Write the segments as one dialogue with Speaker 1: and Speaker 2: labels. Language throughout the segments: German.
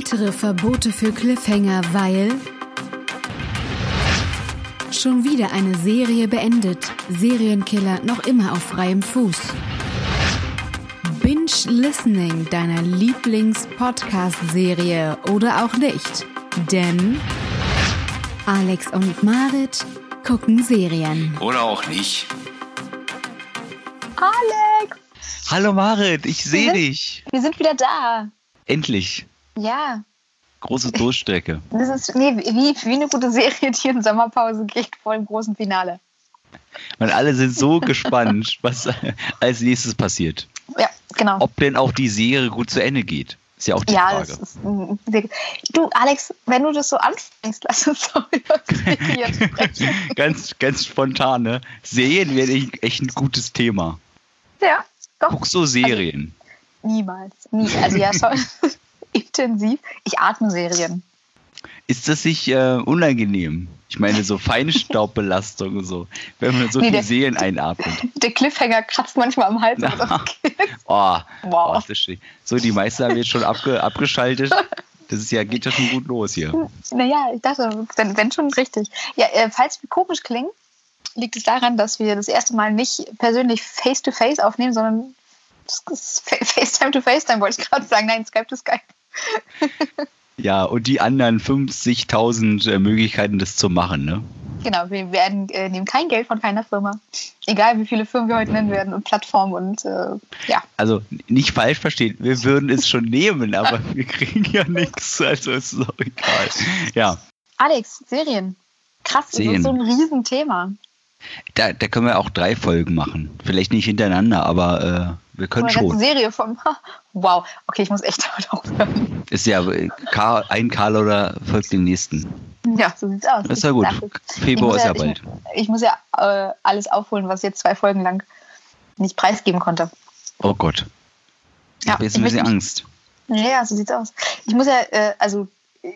Speaker 1: Weitere Verbote für Cliffhanger, weil schon wieder eine Serie beendet. Serienkiller noch immer auf freiem Fuß. Binge Listening deiner Lieblings-Podcast-Serie oder auch nicht. Denn Alex und Marit gucken Serien.
Speaker 2: Oder auch nicht.
Speaker 3: Alex!
Speaker 4: Hallo Marit, ich sehe dich.
Speaker 3: Wir sind wieder da.
Speaker 4: Endlich.
Speaker 3: Ja.
Speaker 4: Große Durchstrecke.
Speaker 3: Das ist nee, wie, wie eine gute Serie, die in Sommerpause geht vor dem großen Finale.
Speaker 4: Und alle sind so gespannt, was als nächstes passiert.
Speaker 3: Ja, genau.
Speaker 4: Ob denn auch die Serie gut zu Ende geht. Ist ja auch die
Speaker 3: ja,
Speaker 4: Frage.
Speaker 3: das ist. Du, Alex, wenn du das so anfängst, lass uns doch über
Speaker 4: ganz, ganz spontan, ne? Serien wäre echt- echt ein gutes Thema.
Speaker 3: Ja, doch.
Speaker 4: Guckst du Serien?
Speaker 3: Niemals. Nie. Also ja, schon intensiv. Ich atme Serien.
Speaker 4: Ist das nicht äh, unangenehm? Ich meine, so Feinstaubbelastung und so, wenn man so
Speaker 3: Nee,
Speaker 4: viel
Speaker 3: der-
Speaker 4: Serien einatmet.
Speaker 3: Der Cliffhanger kratzt manchmal am Hals. geht.
Speaker 4: Oh,
Speaker 3: Wow.
Speaker 4: oh, ist das. So, die meisten haben jetzt schon abge abgeschaltet. Das ist ja, geht ja schon gut los hier.
Speaker 3: Naja, ich dachte, wenn, wenn schon richtig. Ja, äh, falls wir komisch klingen, liegt es daran, dass wir das erste Mal nicht persönlich face-to-face aufnehmen, sondern FaceTime to FaceTime, wollte ich gerade sagen. Nein, Skype to Skype.
Speaker 4: Ja, und die anderen 50.000 äh, Möglichkeiten, das zu machen, ne?
Speaker 3: Genau, wir werden, äh, nehmen kein Geld von keiner Firma. Egal, wie viele Firmen wir heute nennen werden und Plattformen und äh, ja.
Speaker 4: Also nicht falsch verstehen, wir würden es schon nehmen, aber wir kriegen ja nichts, also ist es auch egal. Ja,
Speaker 3: Alex, Serien. Krass, das
Speaker 4: Serien.
Speaker 3: ist so ein Riesenthema.
Speaker 4: Da, da können wir auch drei Folgen machen. Vielleicht nicht hintereinander, aber äh, wir können
Speaker 3: Eine
Speaker 4: schon.
Speaker 3: Serie von. Wow, okay, ich muss echt damit aufhören.
Speaker 4: Ist ja äh, Karl, ein Karl oder folgt dem nächsten.
Speaker 3: Ja, so sieht's aus.
Speaker 4: Das ist ja gut. Februar
Speaker 3: Ich
Speaker 4: ist ja
Speaker 3: ja-
Speaker 4: bald.
Speaker 3: ich muss ja äh, alles aufholen, was ich jetzt zwei Folgen lang nicht preisgeben konnte.
Speaker 4: Oh Gott. Ich
Speaker 3: Ja,
Speaker 4: habe jetzt
Speaker 3: ich
Speaker 4: ein bisschen Angst.
Speaker 3: Ja, so sieht's aus. Ich muss ja äh, also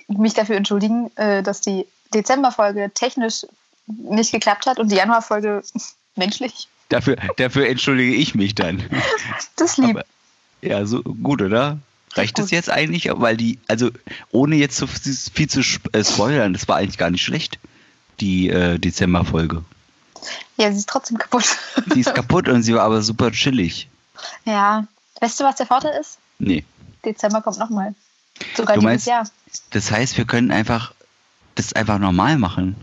Speaker 3: mich dafür entschuldigen, äh, dass die Dezemberfolge technisch nicht geklappt hat und die Januarfolge menschlich.
Speaker 4: Dafür, dafür entschuldige ich mich dann.
Speaker 3: Das lieb.
Speaker 4: Aber, ja, so gut, oder? Reicht das jetzt eigentlich? Weil die, also ohne jetzt so viel zu äh, spoilern, das war eigentlich gar nicht schlecht, die äh, Dezemberfolge.
Speaker 3: ja, sie ist trotzdem kaputt.
Speaker 4: Die ist kaputt und sie war aber super chillig.
Speaker 3: ja. Weißt du, was der Vorteil ist?
Speaker 4: Nee.
Speaker 3: Dezember kommt nochmal. Sogar
Speaker 4: Du
Speaker 3: dieses
Speaker 4: meinst-
Speaker 3: Jahr.
Speaker 4: Das heißt, wir können einfach das einfach normal machen.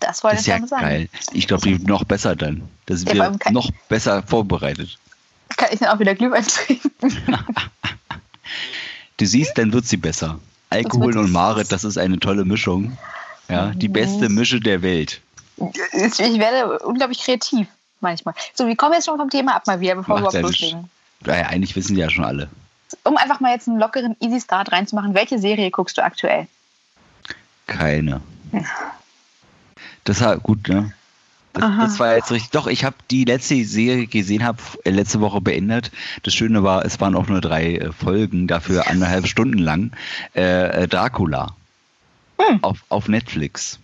Speaker 3: Das wollte
Speaker 4: Das
Speaker 3: ich
Speaker 4: ist ja
Speaker 3: damit sagen.
Speaker 4: geil. Ich glaube, die noch besser dann. Da sind
Speaker 3: Ja,
Speaker 4: wir noch besser vorbereitet.
Speaker 3: Kann ich dann auch wieder Glühwein trinken?
Speaker 4: Du siehst, dann wird sie besser. Alkohol und Marit, das ist eine tolle Mischung. Ja, die beste Mische der Welt.
Speaker 3: Ich werde unglaublich kreativ manchmal. So, wir kommen jetzt schon vom Thema ab mal wieder, bevor wir
Speaker 4: Macht
Speaker 3: überhaupt
Speaker 4: ja nichts.
Speaker 3: loslegen.
Speaker 4: Naja, eigentlich wissen die ja schon alle.
Speaker 3: Um einfach mal jetzt einen lockeren Easy Start reinzumachen, welche Serie guckst du aktuell?
Speaker 4: Keine. Das war gut, ne? Das, das war jetzt richtig. Doch, ich habe die letzte Serie gesehen, habe äh, letzte Woche beendet. Das Schöne war, es waren auch nur drei äh, Folgen, dafür anderthalb Stunden lang. Äh, äh, Dracula.
Speaker 3: Hm.
Speaker 4: Auf, auf Netflix.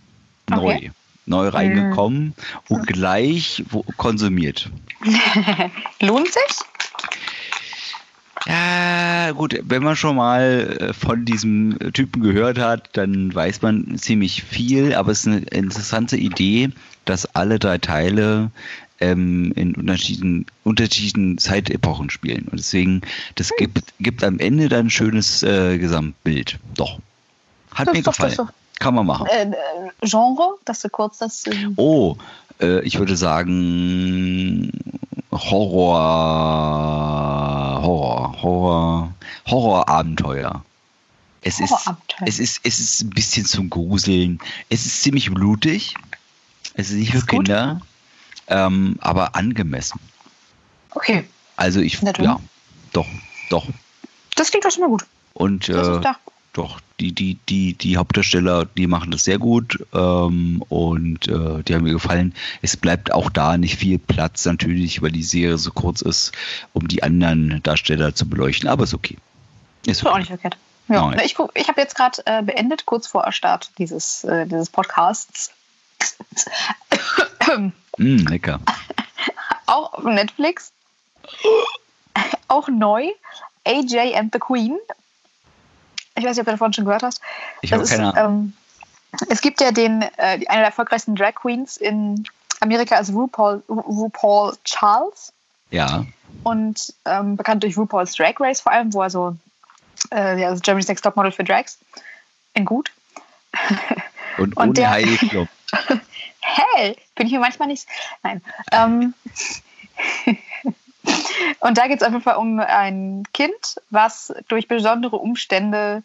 Speaker 4: Neu.
Speaker 3: Okay.
Speaker 4: Neu reingekommen und gleich wo, konsumiert.
Speaker 3: Lohnt sich?
Speaker 4: Ja, gut, wenn man schon mal äh, von diesem Typen gehört hat, dann weiß man ziemlich viel, aber es ist eine interessante Idee, dass alle drei Teile ähm, in unterschiedlichen, unterschiedlichen Zeitepochen spielen. Und deswegen, das gibt, gibt am Ende dann ein schönes äh, Gesamtbild. Doch. Hat
Speaker 3: Das
Speaker 4: mir
Speaker 3: doch-
Speaker 4: gefallen.
Speaker 3: ist
Speaker 4: Kann man machen.
Speaker 3: Äh, äh, Genre, dass du kurz das. ähm,
Speaker 4: Oh, äh, ich würde sagen Horror, Horror, Horror, Horrorabenteuer. Es ist, es ist, es ist ein bisschen zum Gruseln. Es ist ziemlich blutig. Es ist nicht für
Speaker 3: Ist.
Speaker 4: Kinder, ähm, aber angemessen.
Speaker 3: Okay,
Speaker 4: Also ich,
Speaker 3: dann.
Speaker 4: ja, doch, doch.
Speaker 3: das klingt doch schon mal gut.
Speaker 4: Und äh, doch, die, die, die, die Hauptdarsteller, die machen das sehr gut ähm, und äh, die haben mir gefallen. Es bleibt auch da nicht viel Platz natürlich, weil die Serie so kurz ist, um die anderen Darsteller zu beleuchten, aber ist okay. Ist
Speaker 3: Ist auch nicht verkehrt. Ja,
Speaker 4: Nein.
Speaker 3: ich guck, ich habe jetzt gerade äh, beendet, kurz vor Start dieses, äh, dieses Podcasts.
Speaker 4: Mm, lecker.
Speaker 3: auch auf Netflix. auch neu. AJ and the Queen. Ich weiß nicht, ob du davon schon gehört hast.
Speaker 4: Ich habe keine Ahnung.
Speaker 3: Ähm, es gibt ja den, äh, eine der erfolgreichsten Drag Queens in Amerika ist RuPaul, RuPaul Charles.
Speaker 4: Ja.
Speaker 3: Und ähm, bekannt durch RuPaul's Drag Race vor allem, wo er so äh, ja, also Germany's Next Top Model für Drags. In gut.
Speaker 4: Und, und ohne der, Klum.
Speaker 3: hey, bin ich mir manchmal nicht. Nein. Ähm, und da geht es auf jeden Fall um ein Kind, was durch besondere Umstände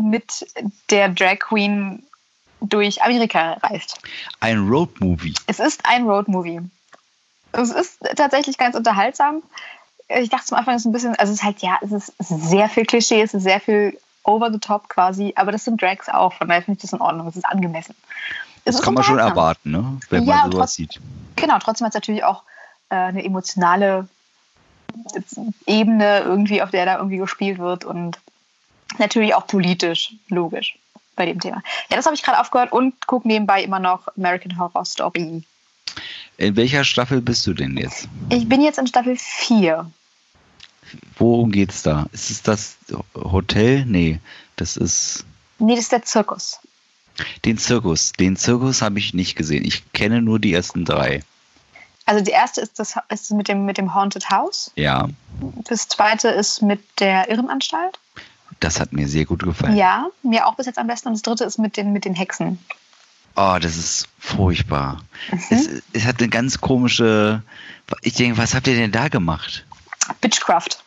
Speaker 3: mit der Drag Queen durch Amerika reist.
Speaker 4: Ein Roadmovie.
Speaker 3: Es ist ein Roadmovie. Es ist tatsächlich ganz unterhaltsam. Ich dachte zum Anfang, es ist ein bisschen, also es ist halt, ja, es ist sehr viel Klischee, es ist sehr viel over the top quasi, aber das sind Drags auch, von daher finde ich das in Ordnung, es ist angemessen.
Speaker 4: Es das kann man schon erwarten, ne? wenn ja, man sowas sieht.
Speaker 3: Genau, trotzdem hat es natürlich auch äh, eine emotionale Ebene irgendwie, auf der da irgendwie gespielt wird und natürlich auch politisch, logisch bei dem Thema. Ja, das habe ich gerade aufgehört und gucke nebenbei immer noch American Horror Story.
Speaker 4: In welcher Staffel bist du denn jetzt?
Speaker 3: Ich bin jetzt in Staffel 4.
Speaker 4: Worum geht's da? Ist es das Hotel? Nee, das ist.
Speaker 3: Nee, das ist der Zirkus.
Speaker 4: Den Zirkus. Den Zirkus habe ich nicht gesehen. Ich kenne nur die ersten drei.
Speaker 3: Also die erste ist das ist mit dem mit dem Haunted House.
Speaker 4: Ja.
Speaker 3: Das zweite ist mit der Irrenanstalt.
Speaker 4: Das hat mir sehr gut gefallen.
Speaker 3: Ja, mir auch bis jetzt am besten. Und das dritte ist mit den mit den Hexen.
Speaker 4: Oh, das ist furchtbar. Mhm. Es, es hat eine ganz komische. Ich denke, was habt ihr denn da gemacht?
Speaker 3: Bitchcraft.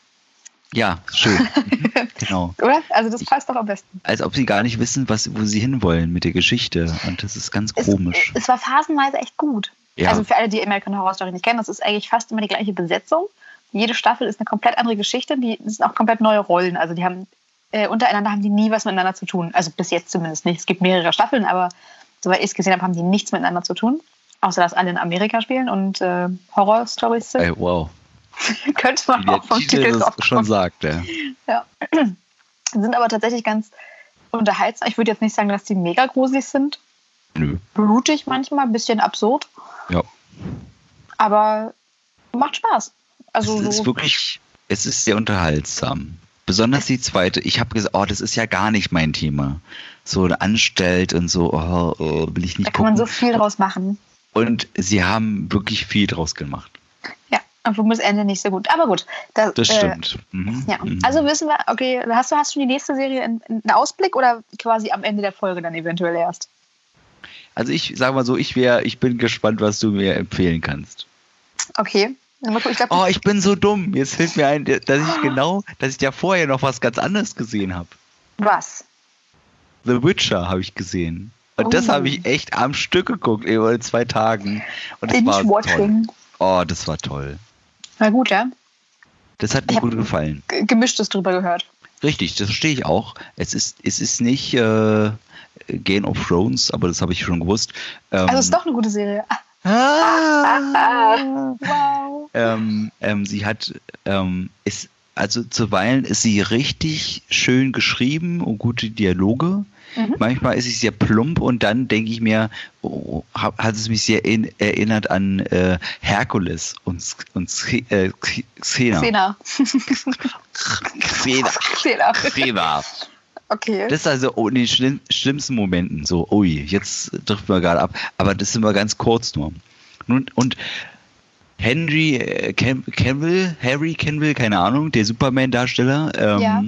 Speaker 4: Ja, schön. genau.
Speaker 3: Oder? Also das passt doch am besten.
Speaker 4: Als ob sie gar nicht wissen, was, wo sie hinwollen mit der Geschichte. Und das ist ganz komisch.
Speaker 3: Es, es war phasenweise echt gut. Ja. Also für alle, die American Horror Story nicht kennen, das ist eigentlich fast immer die gleiche Besetzung. Jede Staffel ist eine komplett andere Geschichte. Die sind auch komplett neue Rollen. Also die haben äh, untereinander haben die nie was miteinander zu tun. Also bis jetzt zumindest nicht. Es gibt mehrere Staffeln, aber soweit ich es gesehen habe, haben die nichts miteinander zu tun. Außer dass alle in Amerika spielen und äh, Horror-Stories sind.
Speaker 4: Hey, wow.
Speaker 3: Könnte man auch vom Titel,
Speaker 4: Titel das schon sagt, ja.
Speaker 3: ja. Sind aber tatsächlich ganz unterhaltsam. Ich würde jetzt nicht sagen, dass die mega gruselig sind.
Speaker 4: Nö.
Speaker 3: Blutig manchmal, ein bisschen absurd.
Speaker 4: Ja.
Speaker 3: Aber macht Spaß. Also
Speaker 4: es ist
Speaker 3: so
Speaker 4: wirklich, es ist sehr unterhaltsam. Besonders die zweite. Ich habe gesagt, oh, das ist ja gar nicht mein Thema. So anstellt und so, oh, oh, will ich nicht Da
Speaker 3: kann gucken. man so viel draus machen.
Speaker 4: Und sie haben wirklich viel draus gemacht.
Speaker 3: Ja. Obwohl das Ende nicht so gut. Aber gut.
Speaker 4: Das, das äh, stimmt.
Speaker 3: Äh, mhm. Ja. Mhm. Also wissen wir, okay, hast du, hast du die nächste Serie in, in, einen Ausblick oder quasi am Ende der Folge dann eventuell erst?
Speaker 4: Also ich sage mal so, ich wäre, ich bin gespannt, was du mir empfehlen kannst.
Speaker 3: Okay.
Speaker 4: Ich glaub, oh, ich bin so dumm. Jetzt fällt mir ein, dass ich genau, dass ich ja vorher noch was ganz anderes gesehen habe.
Speaker 3: Was?
Speaker 4: The Witcher habe ich gesehen. Und oh. das habe ich echt am Stück geguckt, über zwei Tagen. Und das war toll. Oh, das war toll.
Speaker 3: Na gut, ja.
Speaker 4: Das hat mir gut gefallen.
Speaker 3: Gemischtes drüber gehört.
Speaker 4: Richtig, das verstehe ich auch. Es ist, es ist nicht äh, Game of Thrones, aber das habe ich schon gewusst.
Speaker 3: Ähm, also es ist doch eine gute Serie. Ah,
Speaker 4: wow. Ähm, ähm, sie hat, ähm, ist, also zuweilen ist sie richtig schön geschrieben und gute Dialoge. Mhm. Manchmal ist sie sehr plump und dann denke ich mir, oh, hat es mich sehr in, erinnert an äh, Herkules und, und äh, Xena.
Speaker 3: Xena.
Speaker 4: Xena. Xena. Xena.
Speaker 3: Okay.
Speaker 4: Das ist also in den schlimm, schlimmsten Momenten so, ui, jetzt trifft man gerade ab. Aber das sind wir ganz kurz nur. Und, und Henry äh, Cavill, Harry Cavill, keine Ahnung, der Superman-Darsteller. Ähm,
Speaker 3: ja.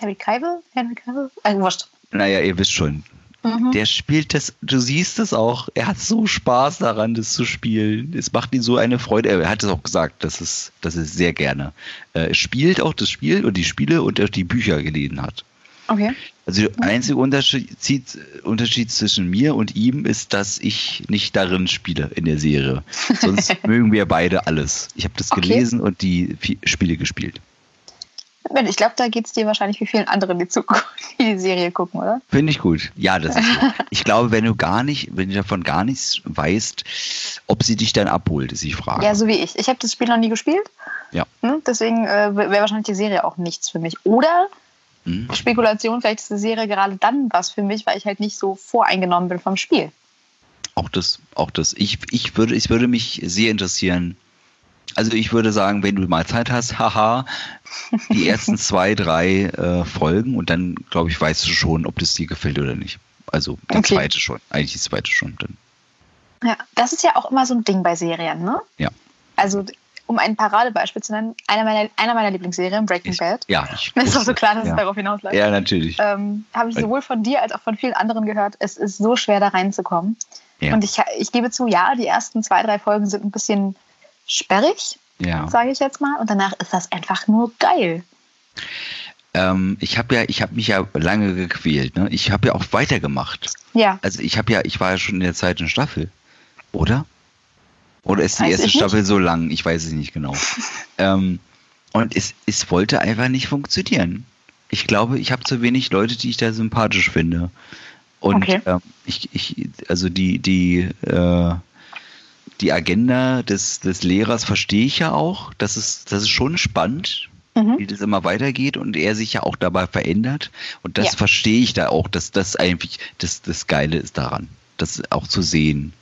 Speaker 3: Harry Cavill? Henry Cavill? Also, wurscht.
Speaker 4: Naja, ihr wisst schon. Mhm. Der spielt das, du siehst es auch, er hat so Spaß daran, das zu spielen. Es macht ihm so eine Freude. Er hat es auch gesagt, dass es, dass es sehr gerne äh, spielt, auch das Spiel und die Spiele und auch die Bücher gelesen hat.
Speaker 3: Okay.
Speaker 4: Also der einzige Unterschied, Unterschied zwischen mir und ihm ist, dass ich nicht darin spiele in der Serie. Sonst mögen wir beide alles. Ich habe das okay. gelesen und die Spiele gespielt.
Speaker 3: Ich glaube, da geht es dir wahrscheinlich wie vielen anderen, die, zu, die, die Serie gucken, oder?
Speaker 4: Finde ich gut. Ja, das ist gut. Ich glaube, wenn du gar nicht, wenn du davon gar nichts weißt, ob sie dich dann abholt, ist die Frage.
Speaker 3: Ja, so wie ich. Ich habe das Spiel noch nie gespielt.
Speaker 4: Ja.
Speaker 3: Hm, deswegen äh, wäre wahrscheinlich die Serie auch nichts für mich. Oder hm. Spekulation, vielleicht ist die Serie gerade dann was für mich, weil ich halt nicht so voreingenommen bin vom Spiel.
Speaker 4: Auch das, auch das. Ich, ich, würde, ich würde mich sehr interessieren, Also ich würde sagen, wenn du mal Zeit hast, haha, die ersten zwei, drei äh, Folgen und dann, glaube ich, weißt du schon, ob das dir gefällt oder nicht. Also der
Speaker 3: Okay.
Speaker 4: zweite schon, eigentlich die zweite schon. Dann.
Speaker 3: Ja, das ist ja auch immer so ein Ding bei Serien, ne?
Speaker 4: Ja.
Speaker 3: Also, um ein Paradebeispiel zu nennen, einer meiner, einer meiner Lieblingsserien, Breaking
Speaker 4: Ich-
Speaker 3: Bad.
Speaker 4: Ja, ich
Speaker 3: ist doch so klar, dass
Speaker 4: ja.
Speaker 3: es darauf hinausläuft.
Speaker 4: Ja, natürlich.
Speaker 3: Ähm, Habe ich sowohl von dir als auch von vielen anderen gehört. Es ist so schwer, da reinzukommen.
Speaker 4: Ja.
Speaker 3: Und ich, ich gebe zu, ja, die ersten zwei, drei Folgen sind ein bisschen sperrig,
Speaker 4: Ja.
Speaker 3: sage ich jetzt mal. Und danach ist das einfach nur geil.
Speaker 4: Ähm, ich habe ja, ich habe mich ja lange gequält. Ne? Ich habe ja auch weitergemacht.
Speaker 3: Ja,
Speaker 4: Also ich habe ja, ich war ja schon in der zweiten Staffel, oder? Oder ist die
Speaker 3: Weiß
Speaker 4: erste
Speaker 3: nicht.
Speaker 4: Staffel so lang? Ich weiß es nicht genau. ähm, und es, es wollte einfach nicht funktionieren. Ich glaube, ich habe zu wenig Leute, die ich da sympathisch finde. Und
Speaker 3: Okay.
Speaker 4: ähm, ich, ich, also die, die, äh, die Agenda des, des Lehrers verstehe ich ja auch. Das ist, das ist schon spannend,
Speaker 3: Mhm.
Speaker 4: wie das immer weitergeht und er sich ja auch dabei verändert. Und das
Speaker 3: Ja.
Speaker 4: verstehe ich da auch, dass das eigentlich das, das Geile ist daran. Das auch zu sehen.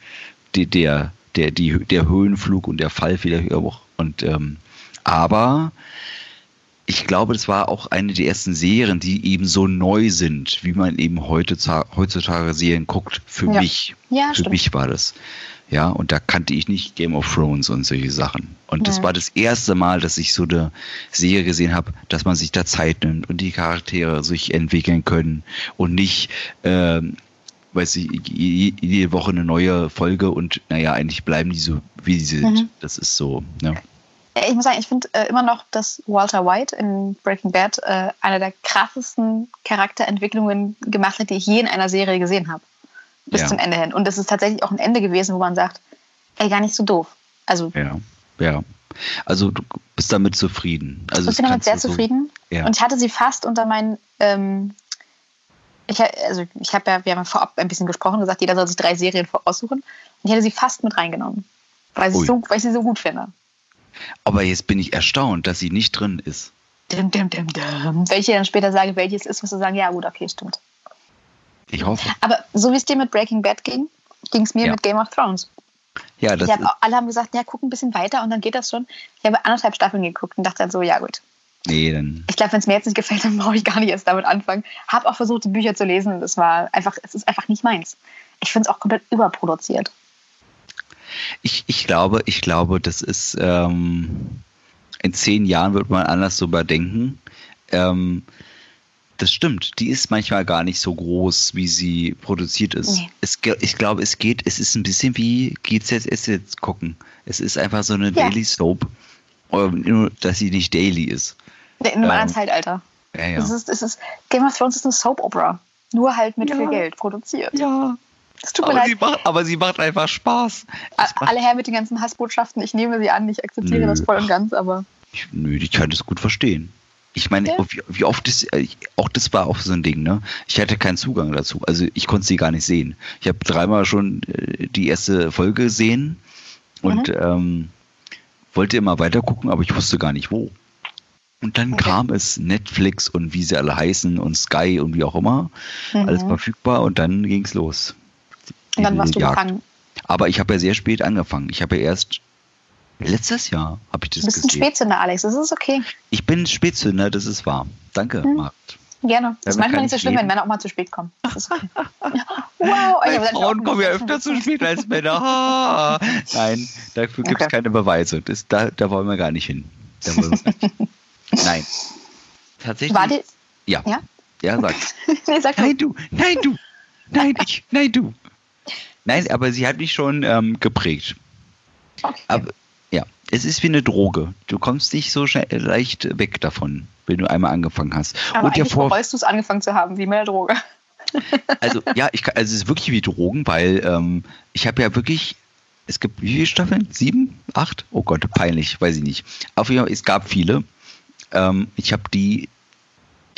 Speaker 4: Die, der, der, die, der Höhenflug und der Fallfehler auch. Und ähm, aber ich glaube, das war auch eine der ersten Serien, die eben so neu sind, wie man eben heutzutage, heutzutage Serien guckt. Für
Speaker 3: Ja.
Speaker 4: mich.
Speaker 3: Ja,
Speaker 4: Für
Speaker 3: stimmt.
Speaker 4: mich war das. Ja, und da kannte ich nicht Game of Thrones und solche Sachen. Und das
Speaker 3: Mhm.
Speaker 4: war das erste Mal, dass ich so eine Serie gesehen habe, dass man sich da Zeit nimmt und die Charaktere sich entwickeln können und nicht, ähm, weiß ich, je- jede Woche eine neue Folge und naja, eigentlich bleiben die so, wie sie sind.
Speaker 3: Mhm.
Speaker 4: Das ist so, ne?
Speaker 3: Ja, Ich muss sagen, ich finde äh, immer noch, dass Walter White in Breaking Bad äh, eine der krassesten Charakterentwicklungen gemacht hat, die ich je in einer Serie gesehen habe. Bis
Speaker 4: Ja.
Speaker 3: zum Ende hin. Und das ist tatsächlich auch ein Ende gewesen, wo man sagt, ey, gar nicht so doof. Also
Speaker 4: Ja, ja. Also du bist damit zufrieden. Also
Speaker 3: ich bin damit sehr
Speaker 4: so-
Speaker 3: zufrieden.
Speaker 4: Ja.
Speaker 3: Und ich hatte sie fast unter meinen, ähm, ich, also ich habe ja, wir haben vorab ein bisschen gesprochen, gesagt, jeder soll sich drei Serien voraussuchen. Und ich hätte sie fast mit reingenommen. Weil, so, weil ich sie so gut finde.
Speaker 4: Aber jetzt bin ich erstaunt, dass sie nicht drin ist.
Speaker 3: Dim, dim, dim, dim. Welche dann später sage, welches ist, wirst du sagen, ja gut, okay, stimmt.
Speaker 4: Ich hoffe.
Speaker 3: Aber so wie es dir mit Breaking Bad ging, ging es mir
Speaker 4: Ja.
Speaker 3: mit Game of Thrones.
Speaker 4: Ja, das
Speaker 3: hab, alle haben gesagt, ja, guck ein bisschen weiter und dann geht das schon. Ich habe anderthalb Staffeln geguckt und dachte dann so, ja gut.
Speaker 4: Nee, dann
Speaker 3: Ich glaube, wenn es mir jetzt nicht gefällt, dann brauche ich gar nicht erst damit anfangen. Habe auch versucht, die Bücher zu lesen und es war einfach, es ist einfach nicht meins. Ich finde es auch komplett überproduziert.
Speaker 4: Ich, ich glaube, ich glaube, das ist ähm, in zehn Jahren wird man anders drüber denken. Ähm, das stimmt. Die ist manchmal gar nicht so groß, wie sie produziert ist.
Speaker 3: Nee.
Speaker 4: Es, ich glaube, es geht, es ist ein bisschen wie GZS jetzt gucken. Es ist einfach so eine
Speaker 3: Ja.
Speaker 4: Daily Soap, ähm, nur dass sie nicht daily ist.
Speaker 3: In einem
Speaker 4: Ähm,
Speaker 3: anderen Zeitalter.
Speaker 4: Ja, ja.
Speaker 3: Es ist, es ist, Game of Thrones ist eine Soap-Opera. Nur halt mit
Speaker 4: Ja.
Speaker 3: viel Geld produziert.
Speaker 4: ja.
Speaker 3: Es tut mir
Speaker 4: Aber
Speaker 3: leid.
Speaker 4: sie, macht, aber sie macht einfach Spaß.
Speaker 3: A- Alle her mit den ganzen Hassbotschaften. Ich nehme sie an, ich akzeptiere
Speaker 4: Nö.
Speaker 3: das voll und ganz, aber
Speaker 4: ich, nö, ich kann das gut verstehen. Ich meine,
Speaker 3: Ja.
Speaker 4: wie, wie oft ist, äh, auch das war auch so ein Ding, ne? Ich hatte keinen Zugang dazu. Also ich konnte sie gar nicht sehen. Ich habe dreimal schon äh, die erste Folge gesehen und
Speaker 3: Mhm.
Speaker 4: ähm, wollte immer weiter gucken, aber ich wusste gar nicht wo. Und dann
Speaker 3: Okay.
Speaker 4: kam es Netflix und wie sie alle heißen und Sky und wie auch immer. Alles
Speaker 3: Mhm.
Speaker 4: verfügbar und dann ging's los.
Speaker 3: und dann warst du
Speaker 4: Jagd.
Speaker 3: gefangen.
Speaker 4: Aber ich habe ja sehr spät angefangen. Ich habe ja erst letztes Jahr habe ich das
Speaker 3: Du bist ein
Speaker 4: gesehen.
Speaker 3: Spätzünder, Alex. Das ist okay.
Speaker 4: Ich bin Spätzünder, das ist wahr. Danke,
Speaker 3: Hm.
Speaker 4: Markt.
Speaker 3: Gerne. Das ist manchmal nicht so schlimm, wenn Männer auch mal zu spät kommen. Das ist okay. wow.
Speaker 4: Weil Frauen kommen ja öfter zu spät als Männer. Ah. Nein, dafür gibt es
Speaker 3: Okay.
Speaker 4: keine Beweise. Das, da, da wollen wir gar nicht hin. Da wollen wir nicht. Nein. Tatsächlich.
Speaker 3: War die,
Speaker 4: ja.
Speaker 3: Ja?
Speaker 4: Ja, sag.
Speaker 3: nee, sag
Speaker 4: Nein, du. Nein, du. Nein, ich. Nein, du. Nein, aber sie hat mich schon ähm, geprägt.
Speaker 3: Okay.
Speaker 4: Aber ja, es ist wie eine Droge. Du kommst nicht so schnell, leicht weg davon, wenn du einmal angefangen hast.
Speaker 3: Aber
Speaker 4: Und vor,
Speaker 3: bereust du es angefangen zu haben, wie mit der Droge.
Speaker 4: also ja, ich also es ist wirklich wie Drogen, weil ähm, ich habe ja wirklich, es gibt wie viele Staffeln? Sieben? Acht? Oh Gott, peinlich, weiß ich nicht. Auf jeden Fall, es gab viele. Ähm, ich habe die,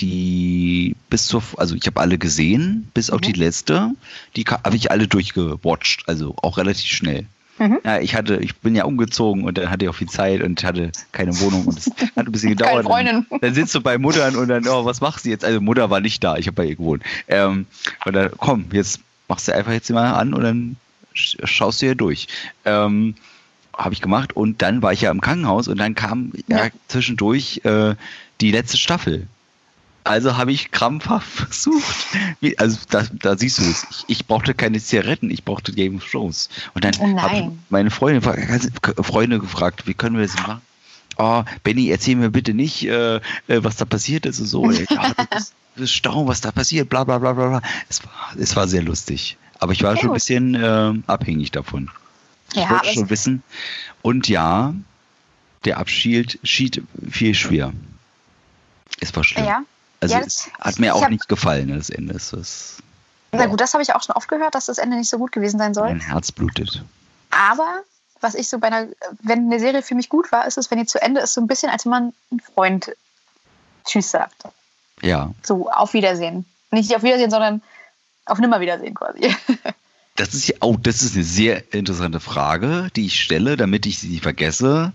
Speaker 4: die bis zur, also ich habe alle gesehen, bis auf
Speaker 3: Mhm.
Speaker 4: die letzte. Die habe ich alle durchgewatcht, also auch relativ schnell.
Speaker 3: Mhm.
Speaker 4: Ja, ich hatte, ich bin ja umgezogen und dann hatte ich auch viel Zeit und hatte keine Wohnung und es hat ein bisschen gedauert.
Speaker 3: Freundin.
Speaker 4: Dann, dann sitzt du bei Muttern und dann, oh, was machst du jetzt? Also Mutter war nicht da, ich habe bei ihr gewohnt. Ähm, und dann, komm, jetzt machst du einfach jetzt mal an und dann sch- schaust du hier durch. Ähm, habe ich gemacht und dann war ich ja im Krankenhaus und dann kam ja,
Speaker 3: Ja.
Speaker 4: zwischendurch äh, die letzte Staffel. Also habe ich krampfhaft versucht. Wie, also da, da siehst du es. Ich, ich brauchte keine Zigaretten, ich brauchte Game of Thrones. Und dann
Speaker 3: Oh
Speaker 4: habe ich meine Freunde, Freunde gefragt, wie können wir das machen? Oh, Benny, erzähl mir bitte nicht, äh, äh, was da passiert ist und so. Ja, du bist, staunen, was da passiert, bla bla bla bla. Es war, es war sehr lustig. Aber ich war
Speaker 3: Sehr
Speaker 4: schon ein
Speaker 3: gut.
Speaker 4: bisschen äh, abhängig davon.
Speaker 3: Ja,
Speaker 4: wollte schon wissen. Und ja, der Abschied schied viel schwer. Es war schlimm.
Speaker 3: Ja.
Speaker 4: Also
Speaker 3: Ja, das-
Speaker 4: hat mir auch
Speaker 3: hab-
Speaker 4: nicht gefallen, das Ende. Es ist,
Speaker 3: Na gut, das habe ich auch schon oft gehört, dass das Ende nicht so gut gewesen sein soll.
Speaker 4: mein Herz blutet.
Speaker 3: Aber was ich so bei einer, wenn eine Serie für mich gut war, ist es, wenn die zu Ende ist, so ein bisschen, als wenn man einen Freund Tschüss sagt.
Speaker 4: Ja,
Speaker 3: So, auf Wiedersehen. Nicht auf Wiedersehen, sondern auf Nimmerwiedersehen quasi.
Speaker 4: das ist ja, oh, das ist eine sehr interessante Frage, die ich stelle, damit ich sie nicht vergesse.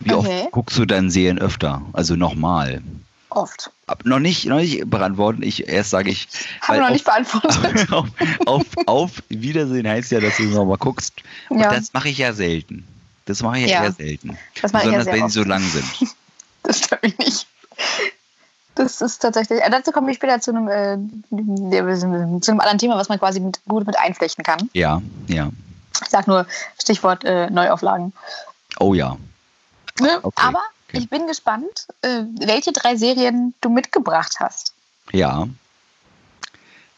Speaker 4: Wie
Speaker 3: Okay.
Speaker 4: oft guckst du dann Serien öfter? Also nochmal.
Speaker 3: Oft.
Speaker 4: Ab- Noch nicht, noch nicht beantworten. Ich erst sage ich.
Speaker 3: Haben
Speaker 4: weil
Speaker 3: noch nicht beantwortet.
Speaker 4: auf, auf, auf Wiedersehen heißt ja, dass du nochmal guckst. Und
Speaker 3: Ja.
Speaker 4: das mache ich ja selten. Das mache ich ja,
Speaker 3: Ja.
Speaker 4: eher selten.
Speaker 3: Das mache ich ja
Speaker 4: Besonders wenn
Speaker 3: oft.
Speaker 4: sie so lang sind.
Speaker 3: Das stört mich nicht. Das ist tatsächlich. Äh, dazu komme ich später zu einem, äh, zu einem anderen Thema, was man quasi mit, gut mit einflechten kann.
Speaker 4: Ja, ja.
Speaker 3: Ich sage nur Stichwort äh, Neuauflagen.
Speaker 4: Oh ja.
Speaker 3: Ne?
Speaker 4: Okay,
Speaker 3: Aber
Speaker 4: okay.
Speaker 3: ich bin gespannt, äh, welche drei Serien du mitgebracht hast.
Speaker 4: Ja.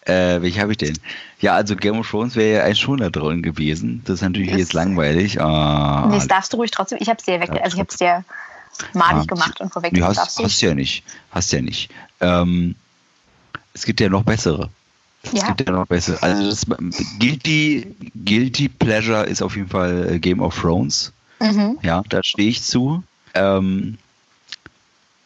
Speaker 4: Äh, welche habe ich denn? Ja, also Game of Thrones wäre ja ein Schoner drin gewesen. Das ist natürlich
Speaker 3: Ist-
Speaker 4: jetzt langweilig. Ah,
Speaker 3: nee, das darfst du ruhig trotzdem. Ich habe es dir weg,
Speaker 4: Ja,
Speaker 3: also ich habe es dir malig
Speaker 4: Ah,
Speaker 3: gemacht und vorweg darfst
Speaker 4: hast,
Speaker 3: du.
Speaker 4: hast ja nicht. Hast ja nicht. Ähm, es gibt ja noch bessere. Es
Speaker 3: Ja.
Speaker 4: gibt ja noch bessere. Also das, Guilty, Guilty Pleasure ist auf jeden Fall äh, Game of Thrones.
Speaker 3: Mhm.
Speaker 4: Ja, da stehe ich zu. Ähm,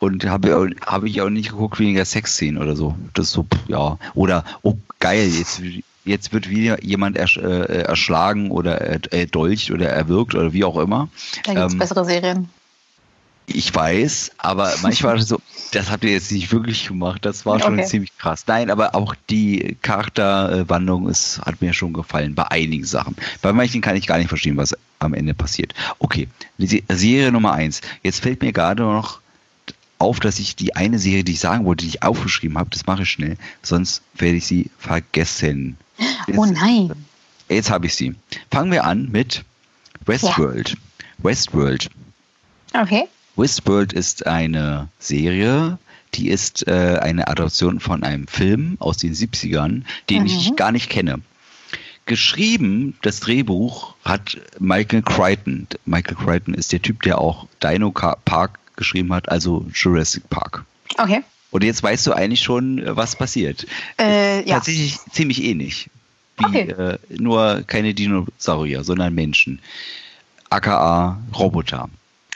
Speaker 4: und habe habe ich auch nicht geguckt weniger Sexszenen oder so. Das so, ja. Oder, oh geil, jetzt, jetzt wird wieder jemand ersch, äh, erschlagen oder er- erdolcht oder erwürgt oder wie auch immer.
Speaker 3: Da gibt es
Speaker 4: Ähm,
Speaker 3: bessere Serien.
Speaker 4: Ich weiß, aber manchmal so, das habt ihr jetzt nicht wirklich gemacht. Das war schon
Speaker 3: Okay.
Speaker 4: ziemlich krass. Nein, aber auch die Charakterwandlung ist, hat mir schon gefallen bei einigen Sachen. Bei manchen kann ich gar nicht verstehen, was am Ende passiert. Okay, Serie Nummer eins. Jetzt fällt mir gerade noch auf, dass ich die eine Serie, die ich sagen wollte, die ich aufgeschrieben habe, das mache ich schnell, sonst werde ich sie vergessen. Jetzt,
Speaker 3: Oh nein.
Speaker 4: Jetzt habe ich sie. Fangen wir an mit Westworld. Westworld.
Speaker 3: Okay.
Speaker 4: Westworld ist eine Serie, die ist äh, eine Adaption von einem Film aus den 70ern, den
Speaker 3: Mhm.
Speaker 4: ich gar nicht kenne. Geschrieben, das Drehbuch hat Michael Crichton. Michael Crichton ist der Typ, der auch Dino Park geschrieben hat, also Jurassic Park.
Speaker 3: Okay.
Speaker 4: Und jetzt weißt du eigentlich schon, was passiert.
Speaker 3: Äh, ja.
Speaker 4: Tatsächlich ziemlich ähnlich. Wie,
Speaker 3: Okay.
Speaker 4: äh, nur keine Dinosaurier, sondern Menschen. AKA Roboter.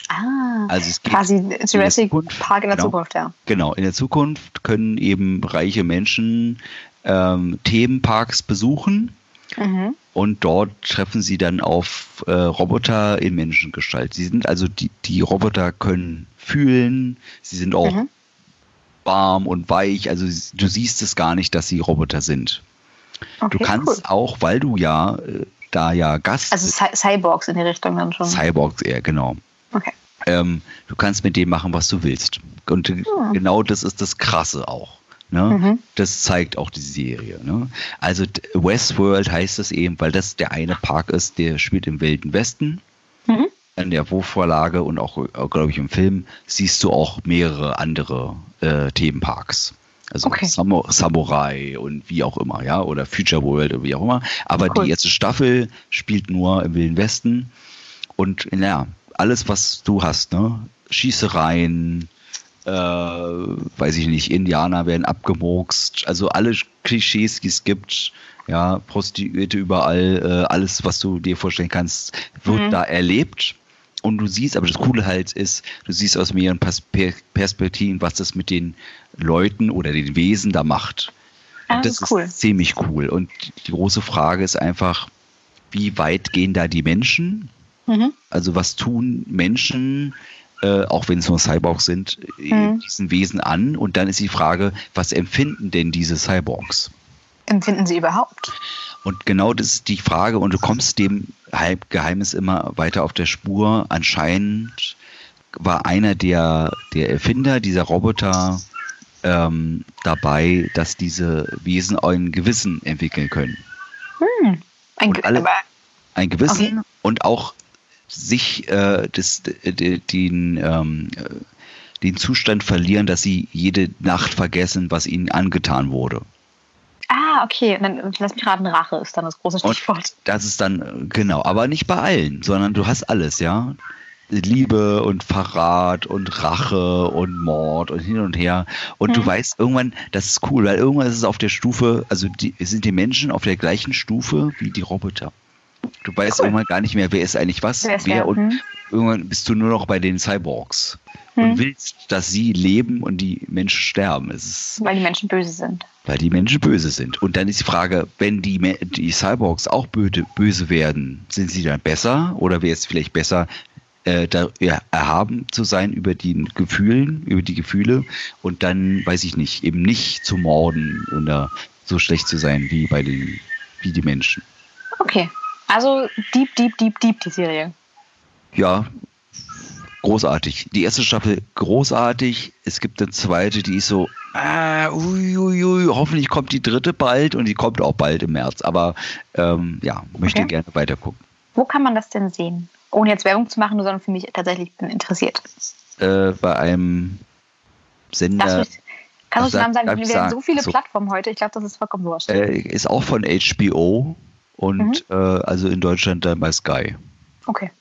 Speaker 3: Ah.
Speaker 4: Also es geht
Speaker 3: Quasi Jurassic
Speaker 4: Zukunft,
Speaker 3: Park in der
Speaker 4: genau.
Speaker 3: Zukunft, ja.
Speaker 4: Genau, in der Zukunft können eben reiche Menschen ähm, Themenparks besuchen
Speaker 3: Mhm.
Speaker 4: und dort treffen sie dann auf äh, Roboter in Menschengestalt. Sie sind also die, die Roboter können fühlen, sie sind auch
Speaker 3: Mhm.
Speaker 4: warm und weich, also du siehst es gar nicht, dass sie Roboter sind.
Speaker 3: Okay,
Speaker 4: du kannst
Speaker 3: cool.
Speaker 4: auch, weil du ja äh, da ja Gast
Speaker 3: Also Cy Cyborgs in die Richtung dann schon.
Speaker 4: Cyborgs eher, genau.
Speaker 3: Okay.
Speaker 4: Ähm, du kannst mit dem machen, was du willst. Und äh, genau das ist das Krasse auch. Ne?
Speaker 3: Mhm.
Speaker 4: Das zeigt auch die Serie. Ne? Also Westworld heißt es eben, weil das der eine Park ist, der spielt im Wilden Westen.
Speaker 3: Mhm.
Speaker 4: In der Buchvorlage und auch, glaube ich, im Film siehst du auch mehrere andere äh, Themenparks. Also
Speaker 3: Okay.
Speaker 4: Samu Samurai und wie auch immer, ja, oder Future World oder wie auch immer. Aber
Speaker 3: Cool.
Speaker 4: die erste Staffel spielt nur im Wilden Westen. Und ja, alles, was du hast, ne? Schießereien, äh, weiß ich nicht, Indianer werden abgemurkst, also alle Klischees, die es gibt, ja, Prostituierte überall, äh, alles, was du dir vorstellen kannst, wird
Speaker 3: Mhm.
Speaker 4: da erlebt. Und du siehst, aber das Coole halt ist, du siehst aus mehreren Pers Per- Perspektiven, was das mit den Leuten oder den Wesen da macht.
Speaker 3: Ah,
Speaker 4: Und das
Speaker 3: das ist cool.
Speaker 4: ist ziemlich cool. Und die große Frage ist einfach, wie weit gehen da die Menschen?
Speaker 3: Mhm.
Speaker 4: Also was tun Menschen, äh, auch wenn es nur Cyborgs sind, äh,
Speaker 3: Mhm.
Speaker 4: diesen Wesen an? Und dann ist die Frage, was empfinden denn diese Cyborgs?
Speaker 3: Empfinden sie überhaupt?
Speaker 4: Und genau das ist die Frage, und du kommst dem Geheimnis immer weiter auf der Spur. Anscheinend war einer der, der Erfinder dieser Roboter ähm, dabei, dass diese Wesen ein Gewissen entwickeln können.
Speaker 3: Hm. Ein,
Speaker 4: Und alle, ein Gewissen
Speaker 3: Okay.
Speaker 4: und auch sich äh, das, d- den, ähm, äh, den Zustand verlieren, dass sie jede Nacht vergessen, was ihnen angetan wurde.
Speaker 3: ah, okay. Und dann lass mich raten, Rache ist dann das große
Speaker 4: Und
Speaker 3: Stichwort.
Speaker 4: das ist dann, äh, genau, aber nicht bei allen, sondern du hast alles, ja. Liebe und Verrat und Rache und Mord und hin und her. Und du
Speaker 3: Mhm.
Speaker 4: weißt irgendwann, das ist cool, weil irgendwann ist es auf der Stufe, also die, sind die Menschen auf der gleichen Stufe wie die Roboter. Du weißt
Speaker 3: Cool.
Speaker 4: irgendwann gar nicht mehr, wer ist eigentlich was,
Speaker 3: Wer
Speaker 4: wer und
Speaker 3: Hm.
Speaker 4: irgendwann bist du nur noch bei den Cyborgs
Speaker 3: Hm.
Speaker 4: und willst, dass sie leben und die Menschen sterben. Es ist,
Speaker 3: Weil die Menschen böse sind.
Speaker 4: weil die Menschen böse sind. Und dann ist die Frage, wenn die, die Cyborgs auch böse, böse werden, sind sie dann besser oder wäre es vielleicht besser, äh, da, ja, erhaben zu sein über die Gefühlen, über die Gefühle und dann, weiß ich nicht, eben nicht zu morden oder so schlecht zu sein wie bei den, wie die Menschen.
Speaker 3: Okay. Also deep, deep, deep, deep die Serie.
Speaker 4: Ja, großartig. Die erste Staffel großartig. Es gibt eine zweite, die ist so, ah, ui, ui, hoffentlich kommt die dritte bald und die kommt auch bald im März. Aber ähm, ja, möchte
Speaker 3: Okay.
Speaker 4: gerne weiter gucken.
Speaker 3: Wo kann man das denn sehen? Ohne jetzt Werbung zu machen, nur sondern für mich tatsächlich bin interessiert.
Speaker 4: Äh, bei einem Sender
Speaker 3: kannst du den Namen sagen? Wir werden so viele
Speaker 4: So.
Speaker 3: Plattformen heute. Ich glaube, das ist vollkommen wurscht.
Speaker 4: äh, ist auch von HBO und
Speaker 3: Mhm.
Speaker 4: äh, also in Deutschland dann bei Sky.
Speaker 3: Okay.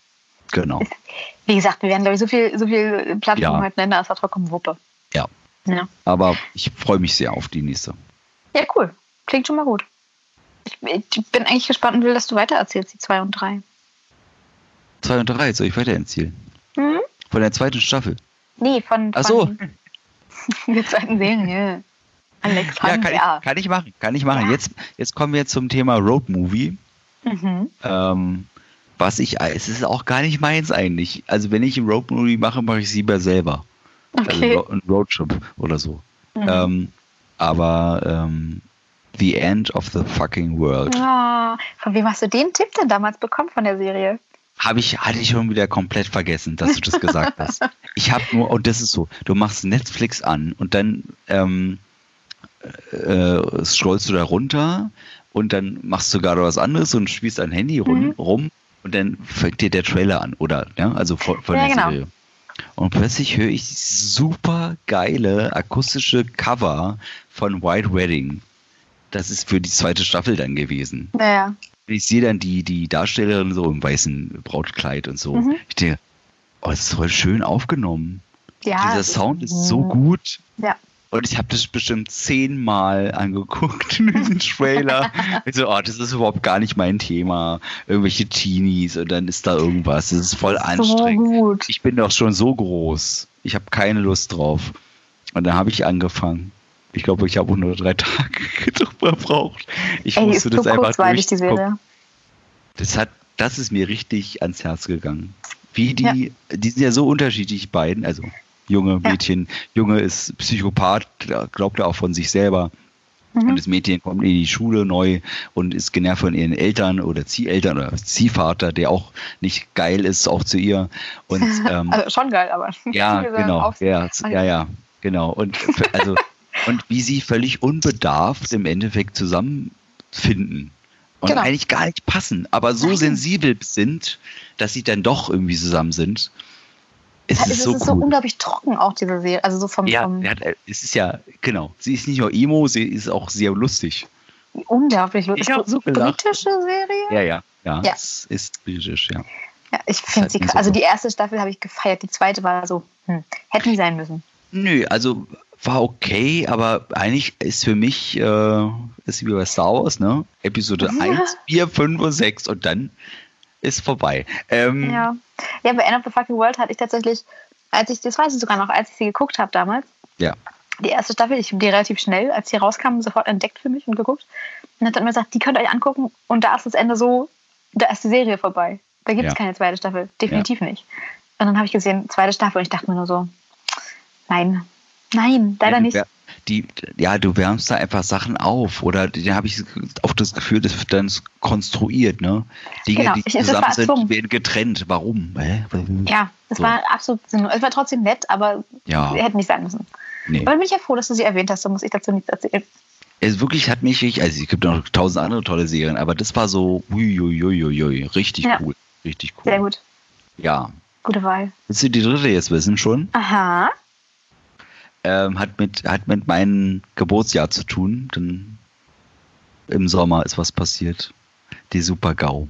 Speaker 4: Genau.
Speaker 3: Wie gesagt, wir werden, glaube ich, so viel, so viel Plattformen
Speaker 4: Ja.
Speaker 3: heute nennen, das war vollkommen Wuppe.
Speaker 4: Ja.
Speaker 3: Ja.
Speaker 4: Aber ich freue mich sehr auf die nächste.
Speaker 3: ja, cool. Klingt schon mal gut. Ich, ich bin eigentlich gespannt und will, dass du weiter erzählst, die zwei und drei.
Speaker 4: Zwei und drei, soll ich weiter erzählen?
Speaker 3: Hm?
Speaker 4: Von der zweiten Staffel.
Speaker 3: Nee, von,
Speaker 4: Ach so.
Speaker 3: von der zweiten Serie.
Speaker 4: Ja,
Speaker 3: Alexander.
Speaker 4: kann ich, kann ich machen. Kann ich machen.
Speaker 3: Ja.
Speaker 4: Jetzt, jetzt kommen wir zum Thema Road Movie.
Speaker 3: Mhm.
Speaker 4: Ähm, was ich, es ist auch gar nicht meins eigentlich. Also wenn ich ein Road Movie mache, mache ich es lieber selber.
Speaker 3: Okay.
Speaker 4: Also ein Roadtrip oder so.
Speaker 3: Mhm.
Speaker 4: Ähm, aber ähm, The End of the Fucking World
Speaker 3: Ah, von wem hast du den Tipp denn damals bekommen von der Serie?
Speaker 4: habe ich hatte ich schon wieder komplett vergessen, dass du das gesagt hast. Ich habe nur und das ist so, du machst Netflix an und dann ähm, äh, scrollst du da runter und dann machst du gerade was anderes und spielst dein Handy rum,
Speaker 3: Mhm.
Speaker 4: rum und dann fängt dir der Trailer an oder ja, also von, von
Speaker 3: Ja,
Speaker 4: der
Speaker 3: genau.
Speaker 4: Serie. Und plötzlich höre ich super geile akustische Cover von White Wedding. Das ist für die zweite Staffel dann gewesen.
Speaker 3: Naja.
Speaker 4: Ich sehe dann die, die Darstellerin so im weißen Brautkleid und so.
Speaker 3: Mhm.
Speaker 4: Ich denke, oh, das ist voll schön aufgenommen.
Speaker 3: Ja.
Speaker 4: Dieser Sound ist so
Speaker 3: Mhm.
Speaker 4: gut.
Speaker 3: Ja.
Speaker 4: Und ich habe das bestimmt zehnmal angeguckt, diesen Trailer. ich so, oh, das ist überhaupt gar nicht mein Thema. Irgendwelche Teenies und dann ist da irgendwas. Das ist voll
Speaker 3: So
Speaker 4: anstrengend.
Speaker 3: gut.
Speaker 4: Ich bin doch schon so groß. Ich habe keine Lust drauf. Und dann habe ich angefangen. Ich glaube, ich habe nur drei Tage drüber gebraucht. Ich
Speaker 3: Ey,
Speaker 4: musste das
Speaker 3: so
Speaker 4: einfach durchgucken. Das hat, das ist mir richtig ans Herz gegangen. Wie die, die sind ja so unterschiedlich, beiden. Also junge
Speaker 3: Ja.
Speaker 4: Mädchen, Junge ist Psychopath, glaubt er auch von sich selber.
Speaker 3: Mhm.
Speaker 4: Und das Mädchen kommt in die Schule neu und ist genervt von ihren Eltern oder Zieheltern oder Ziehvater, der auch nicht geil ist, auch zu ihr. Und ähm,
Speaker 3: Also schon geil, aber.
Speaker 4: ja, genau. Ja, ja, ja, genau. Und also und wie sie völlig unbedarft im Endeffekt zusammenfinden und
Speaker 3: Genau.
Speaker 4: eigentlich gar nicht passen, aber so sensibel sind, dass sie dann doch irgendwie zusammen sind. Es
Speaker 3: Ja,
Speaker 4: ist
Speaker 3: es
Speaker 4: so
Speaker 3: ist so
Speaker 4: cool.
Speaker 3: unglaublich trocken auch, diese Serie. Also so vom,
Speaker 4: ja,
Speaker 3: vom
Speaker 4: hat, es ist ja, genau. Sie ist nicht nur Emo, sie ist auch sehr lustig.
Speaker 3: unglaublich
Speaker 4: Ich
Speaker 3: ist
Speaker 4: hab
Speaker 3: das
Speaker 4: so gelacht.
Speaker 3: britische Serie?
Speaker 4: Ja, ja, ja.
Speaker 3: Ja.
Speaker 4: Es ist britisch, ja.
Speaker 3: Ja, ich finde sie,
Speaker 4: so
Speaker 3: also die erste Staffel habe ich gefeiert, die zweite war so, hm, hätte nie sein müssen.
Speaker 4: Nö, also war okay, aber eigentlich ist für mich, äh, ist wie bei Star Wars, ne? Episode
Speaker 3: Ja.
Speaker 4: 1, 4, 5 und 6 und dann ist vorbei. Ähm,
Speaker 3: Ja. Ja, bei End of the Fucking World hatte ich tatsächlich, als ich, das weiß ich sogar noch, als ich sie geguckt habe damals,
Speaker 4: Ja.
Speaker 3: die erste Staffel, ich habe die relativ schnell, als sie rauskam, sofort entdeckt für mich und geguckt. Und hat dann immer gesagt, die könnt ihr euch angucken und da ist das Ende so, da ist die Serie vorbei. Da gibt es
Speaker 4: Ja.
Speaker 3: keine zweite Staffel, definitiv nicht. Und dann habe ich gesehen, zweite Staffel und ich dachte mir nur so, nein, nein, leider
Speaker 4: ja,
Speaker 3: nicht.
Speaker 4: Die, ja, du wärmst da einfach Sachen auf oder da habe ich auch das Gefühl, das wird dann konstruiert, ne? Dinge,
Speaker 3: Genau,
Speaker 4: die
Speaker 3: ich-
Speaker 4: zusammen sind,
Speaker 3: erzwungen.
Speaker 4: werden getrennt. Warum? Hä?
Speaker 3: Ja, es
Speaker 4: So.
Speaker 3: war absolut sinnlos. Es war trotzdem nett, aber
Speaker 4: Ja,
Speaker 3: hätte nicht sein müssen.
Speaker 4: nee.
Speaker 3: Aber bin ich ja froh, dass du sie erwähnt hast, da muss ich dazu nichts erzählen.
Speaker 4: Es wirklich hat mich, also es gibt noch tausend andere tolle Serien, aber das war so, uiuiuiui, richtig
Speaker 3: Ja.
Speaker 4: cool. Richtig cool.
Speaker 3: Sehr gut.
Speaker 4: Ja.
Speaker 3: Gute Wahl.
Speaker 4: Willst du die dritte jetzt wissen schon?
Speaker 3: Aha.
Speaker 4: Ähm, hat, mit, hat mit meinem Geburtsjahr zu tun, denn im Sommer ist was passiert. Die Super-GAU.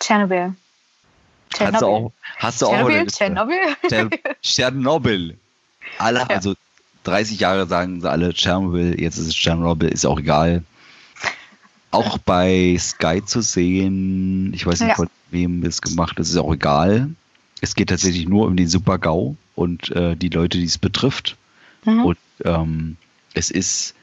Speaker 3: Tschernobyl.
Speaker 4: Hast du auch, hast du auch
Speaker 3: Tschernobyl,
Speaker 4: oder-
Speaker 3: Tschernobyl.
Speaker 4: Tscher- Tschernobyl. Alle, also 30 Jahre sagen sie alle Tschernobyl, jetzt ist es Tschernobyl, ist auch egal. Auch bei Sky zu sehen, ich weiß nicht,
Speaker 3: Ja.
Speaker 4: von wem es gemacht ist, ist auch egal. Es geht tatsächlich nur um den Super-GAU und äh, die Leute, die es betrifft.
Speaker 3: Mhm.
Speaker 4: Und ähm, es ist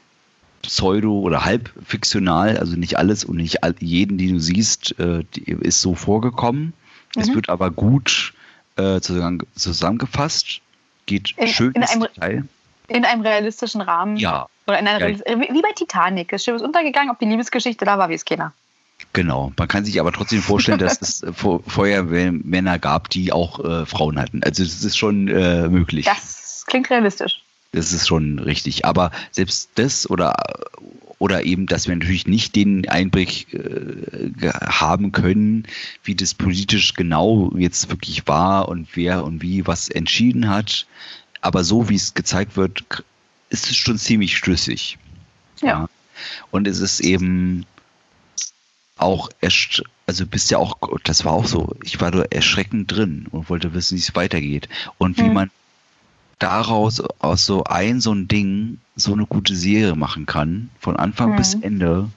Speaker 4: pseudo- oder halb fiktional, also nicht alles und nicht all, jeden, die du siehst, äh, ist so vorgekommen. Es
Speaker 3: Mhm.
Speaker 4: wird aber gut äh, zusammen, zusammengefasst, geht
Speaker 3: In-
Speaker 4: schön
Speaker 3: in einem-
Speaker 4: Detail.
Speaker 3: In einem realistischen Rahmen.
Speaker 4: Ja,
Speaker 3: Oder in einer
Speaker 4: Ja.
Speaker 3: Wie bei Titanic. Das Schiff ist untergegangen, ob die Liebesgeschichte da war, wie es keiner.
Speaker 4: Genau. Man kann sich aber trotzdem vorstellen, dass es äh, Feuerwehrmänner gab, die auch äh, Frauen hatten. Also das ist schon äh, möglich.
Speaker 3: Das klingt realistisch.
Speaker 4: Das ist schon richtig. Aber selbst das oder, oder eben, dass wir natürlich nicht den Einblick äh, haben können, wie das politisch genau jetzt wirklich war und wer und wie was entschieden hat. Aber so wie es gezeigt wird, ist es schon ziemlich schlüssig.
Speaker 3: Ja.
Speaker 4: Und es ist eben auch, erst- also bist ja auch, das war auch so, ich war da erschreckend drin und wollte wissen, wie es weitergeht. Und wie
Speaker 3: Hm.
Speaker 4: man daraus aus so ein so ein Ding so eine gute Serie machen kann, von Anfang
Speaker 3: Mhm.
Speaker 4: bis Ende,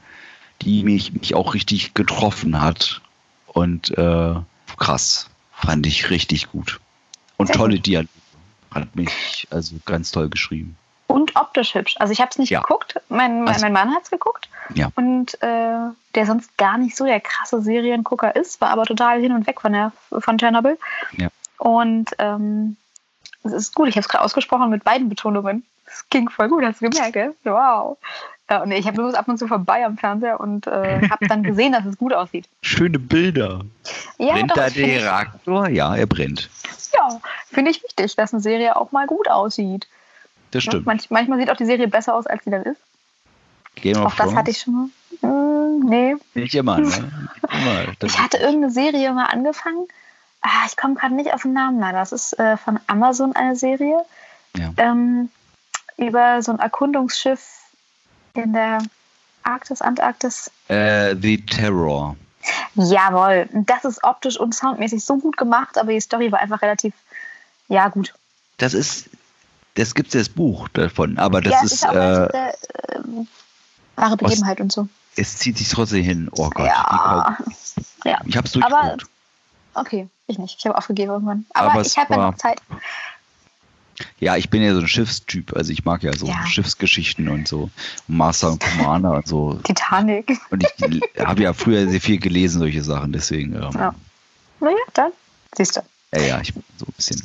Speaker 4: die mich, mich auch richtig getroffen hat. Und äh, krass, fand ich richtig gut. Und tolle. Dialoge. Hat mich also ganz toll geschrieben.
Speaker 3: Und optisch hübsch. Also ich habe es nicht
Speaker 4: Ja.
Speaker 3: geguckt. Mein, mein,
Speaker 4: Also-
Speaker 3: mein Mann hat es geguckt.
Speaker 4: Ja.
Speaker 3: Und äh, der sonst gar nicht so der krasse Seriengucker ist, war aber total hin und weg von, der, von Tschernobyl.
Speaker 4: Ja.
Speaker 3: Und ähm, es ist gut. Ich habe es gerade ausgesprochen mit beiden Betonungen. Es ging voll gut, hast du gemerkt, gell? Wow. Ja, und ich habe bloß ab und zu vorbei am Fernseher und äh, habe dann gesehen, dass es gut aussieht.
Speaker 4: Schöne Bilder.
Speaker 3: Ja,
Speaker 4: brennt
Speaker 3: doch,
Speaker 4: da der Reaktor? Ja, er brennt.
Speaker 3: Ja, finde ich wichtig, dass eine Serie auch mal gut aussieht.
Speaker 4: Das stimmt.
Speaker 3: Manch, manchmal sieht auch die Serie besser aus, als sie dann ist.
Speaker 4: Game of
Speaker 3: Auch das
Speaker 4: Thrones?
Speaker 3: hatte ich schon mal. Hm, nee.
Speaker 4: Nicht immer, ne? Nicht immer. Das
Speaker 3: Ich hatte irgendeine Serie mal angefangen. Ah, ich komme gerade nicht auf den Namen leider. Das ist äh, von Amazon eine Serie.
Speaker 4: Ja.
Speaker 3: Ähm, über so ein Erkundungsschiff in der Arktis, Antarktis.
Speaker 4: äh, The Terror.
Speaker 3: Jawohl. Das ist optisch und soundmäßig so gut gemacht, aber die Story war einfach relativ, ja, gut.
Speaker 4: Das ist, das gibt es das Buch davon, aber das
Speaker 3: ja,
Speaker 4: ist,
Speaker 3: ist auch
Speaker 4: äh,
Speaker 3: äh, wahre Begebenheit und so.
Speaker 4: es zieht sich trotzdem hin. Oh Gott.
Speaker 3: Ja.
Speaker 4: die
Speaker 3: ja.
Speaker 4: Ich hab's
Speaker 3: Aber
Speaker 4: durchgeguckt.
Speaker 3: okay, ich nicht. Ich habe aufgegeben irgendwann. Aber,
Speaker 4: Aber
Speaker 3: ich habe ja noch Zeit.
Speaker 4: Ja, ich bin ja so ein Schiffstyp. Also ich mag ja so
Speaker 3: Ja.
Speaker 4: Schiffsgeschichten und so. Master und Commander und so.
Speaker 3: Titanic.
Speaker 4: Und ich habe ja früher sehr viel gelesen, solche Sachen. Deswegen, ähm,
Speaker 3: Ja. Naja, dann siehst du.
Speaker 4: Ja, ja, ich bin so ein bisschen.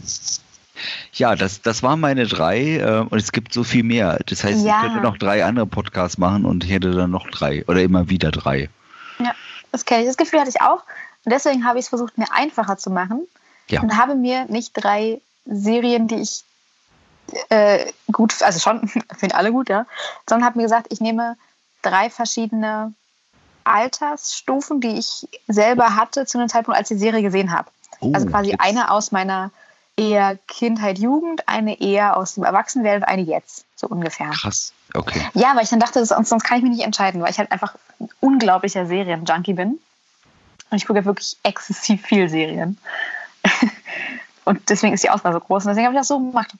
Speaker 4: Ja, das, das waren meine drei äh, und es gibt so viel mehr. Das heißt,
Speaker 3: Ja.
Speaker 4: ich könnte noch drei andere Podcasts machen und ich hätte dann noch drei oder immer wieder drei.
Speaker 3: Ja, das kenne ich. Das Gefühl hatte ich auch. Und deswegen habe ich es versucht, mir einfacher zu machen.
Speaker 4: Ja.
Speaker 3: Und habe mir nicht drei Serien, die ich äh, gut, also schon, finde alle gut, ja, sondern habe mir gesagt, ich nehme drei verschiedene Altersstufen, die ich selber hatte zu einem Zeitpunkt, als ich die Serie gesehen habe.
Speaker 4: Oh,
Speaker 3: also quasi
Speaker 4: jetzt-
Speaker 3: eine aus meiner eher Kindheit, Jugend, eine eher aus dem Erwachsenenwelt und eine jetzt, so ungefähr.
Speaker 4: Krass. Okay.
Speaker 3: Ja, weil ich dann dachte, sonst, sonst kann ich mich nicht entscheiden, weil ich halt einfach ein unglaublicher Serienjunkie bin. Und ich gucke ja wirklich exzessiv viel Serien. und deswegen ist die Auswahl so groß. Und deswegen habe ich das so gemacht.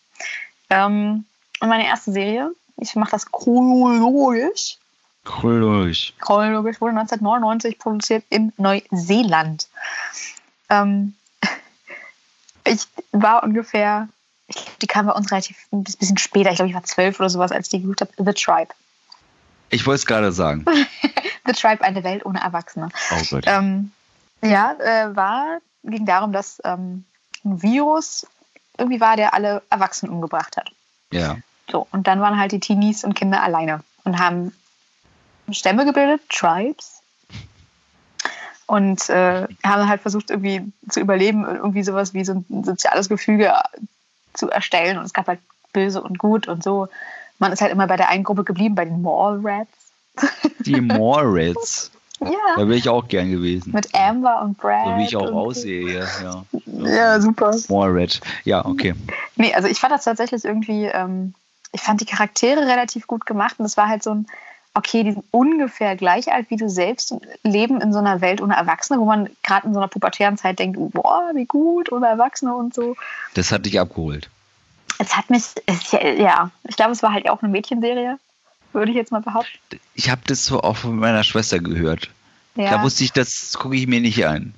Speaker 3: Ähm, und meine erste Serie, ich mache das chronologisch.
Speaker 4: Chronologisch.
Speaker 3: Chronologisch wurde 1999 produziert in Neuseeland. Ähm, ich war ungefähr, ich glaube, die kam bei uns relativ ein bisschen später. Ich glaube, ich war zwölf oder sowas, als ich die geguckt habe. The Tribe.
Speaker 4: Ich wollte es gerade sagen.
Speaker 3: The Tribe, eine Welt ohne Erwachsene.
Speaker 4: Oh Gott.
Speaker 3: Ähm, ja, äh, war, ging darum, dass ähm, ein Virus irgendwie war, der alle Erwachsenen umgebracht hat.
Speaker 4: Ja.
Speaker 3: So, und dann waren halt die Teenies und Kinder alleine und haben Stämme gebildet, Tribes. Und äh, haben halt versucht, irgendwie zu überleben, irgendwie sowas wie so ein soziales Gefüge zu erstellen. Und es gab halt böse und gut und so. Man ist halt immer bei der einen Gruppe geblieben, bei den Mall Rats.
Speaker 4: Die Mall Rats.
Speaker 3: Ja.
Speaker 4: Da wäre ich auch gern gewesen.
Speaker 3: Mit Amber und Brad.
Speaker 4: So wie ich auch
Speaker 3: und-
Speaker 4: aussehe hier. Ja,
Speaker 3: Ja, super.
Speaker 4: Mall Rat. Ja, okay.
Speaker 3: Nee, also ich fand das tatsächlich irgendwie, ähm, ich fand die Charaktere relativ gut gemacht und es war halt so ein, okay, die sind ungefähr gleich alt wie du selbst und leben in so einer Welt ohne Erwachsene, wo man gerade in so einer pubertären Zeit denkt, boah, wie gut, ohne Erwachsene und so.
Speaker 4: Das hat dich abgeholt.
Speaker 3: Es hat mich, es, ja, ich glaube, es war halt auch eine Mädchenserie, würde ich jetzt mal behaupten.
Speaker 4: Ich habe das so auch von meiner Schwester gehört.
Speaker 3: Ja.
Speaker 4: Da wusste ich, das gucke ich mir nicht an.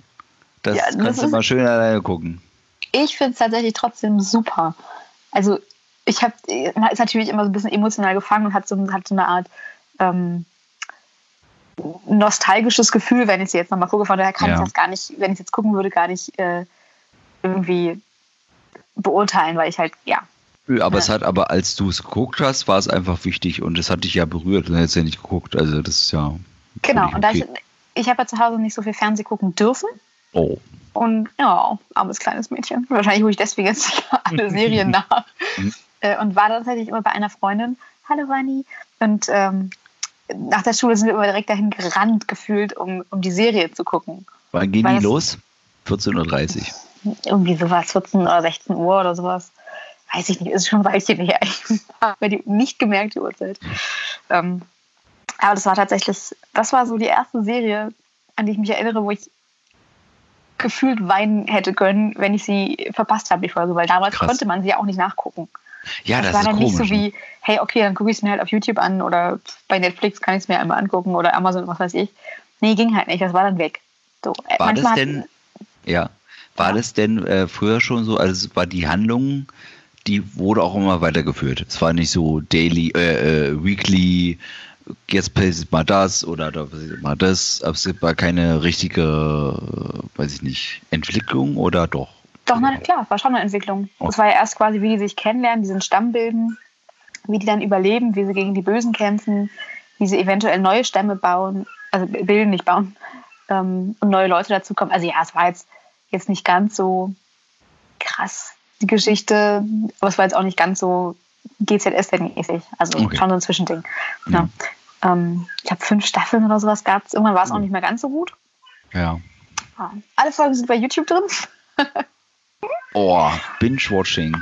Speaker 4: Das
Speaker 3: Ja, das
Speaker 4: kannst du
Speaker 3: ist-
Speaker 4: mal schön alleine gucken.
Speaker 3: Ich finde es tatsächlich trotzdem super. Also ich habe, man ist natürlich immer so ein bisschen emotional gefangen und hat so, hat so eine Art ähm, nostalgisches Gefühl, wenn ich sie jetzt nochmal gucke. Von daher kann
Speaker 4: Ja.
Speaker 3: ich das gar nicht, wenn ich jetzt gucken würde, gar nicht äh, irgendwie beurteilen, weil ich halt, ja,
Speaker 4: Aber
Speaker 3: Ja.
Speaker 4: es hat, aber als du es geguckt hast, war es einfach wichtig und es hat dich ja berührt und hättest ja nicht geguckt. Also das ist ja.
Speaker 3: genau. Und da ich, ich habe ja zu Hause nicht so viel Fernseh gucken dürfen.
Speaker 4: Oh.
Speaker 3: Und ja, armes kleines Mädchen. Wahrscheinlich hole ich deswegen jetzt alle Serien nach.
Speaker 4: Mhm.
Speaker 3: Äh, und war dann tatsächlich immer bei einer Freundin. Hallo Vani. Und ähm, nach der Schule sind wir immer direkt dahin gerannt, gefühlt, um, um die Serie zu gucken.
Speaker 4: Wann
Speaker 3: Weil
Speaker 4: die los? 14.30 Uhr.
Speaker 3: Irgendwie sowas, 14 oder 16 Uhr oder sowas. Weiß ich nicht, ist schon ein Weilchen her. Ich habe die nicht gemerkt, die Uhrzeit. Ähm, aber das war tatsächlich, das war so die erste Serie, an die ich mich erinnere, wo ich gefühlt weinen hätte können, wenn ich sie verpasst habe, die Folge, weil damals
Speaker 4: Krass.
Speaker 3: konnte man sie ja auch nicht nachgucken.
Speaker 4: Ja, das,
Speaker 3: war
Speaker 4: ist
Speaker 3: dann
Speaker 4: komisch.
Speaker 3: nicht so
Speaker 4: ne?
Speaker 3: wie, hey, okay, dann gucke ich es mir halt auf YouTube an oder bei Netflix kann ich es mir einmal angucken oder Amazon, was weiß ich. Nee, ging halt nicht, das war dann weg. So, äh,
Speaker 4: War das denn, ja, war
Speaker 3: Ja.
Speaker 4: das denn äh, früher schon so, also war die Handlung, die wurde auch immer weitergeführt. Es war nicht so daily, äh, äh, weekly, jetzt passiert mal das oder da passiert mal das. Aber es war keine richtige, äh, weiß ich nicht, Entwicklung oder doch?
Speaker 3: Doch, na klar, war schon eine Entwicklung. Es war ja erst quasi, wie die sich kennenlernen, diesen Stamm bilden, wie die dann überleben, wie sie gegen die Bösen kämpfen, wie sie eventuell neue Stämme bauen, also bilden, nicht bauen, ähm, und neue Leute dazukommen. Also ja, es war jetzt, jetzt nicht ganz so krass, die Geschichte, aber es war jetzt auch nicht ganz so GZS-mäßig. Also
Speaker 4: Okay.
Speaker 3: schon so ein Zwischending.
Speaker 4: Ja.
Speaker 3: Ja. Ähm, ich glaube, fünf Staffeln oder sowas gab es. Irgendwann war es auch nicht mehr ganz so gut.
Speaker 4: Ja.
Speaker 3: Ja. Alle Folgen sind bei YouTube drin.
Speaker 4: Oh, Binge-Watching.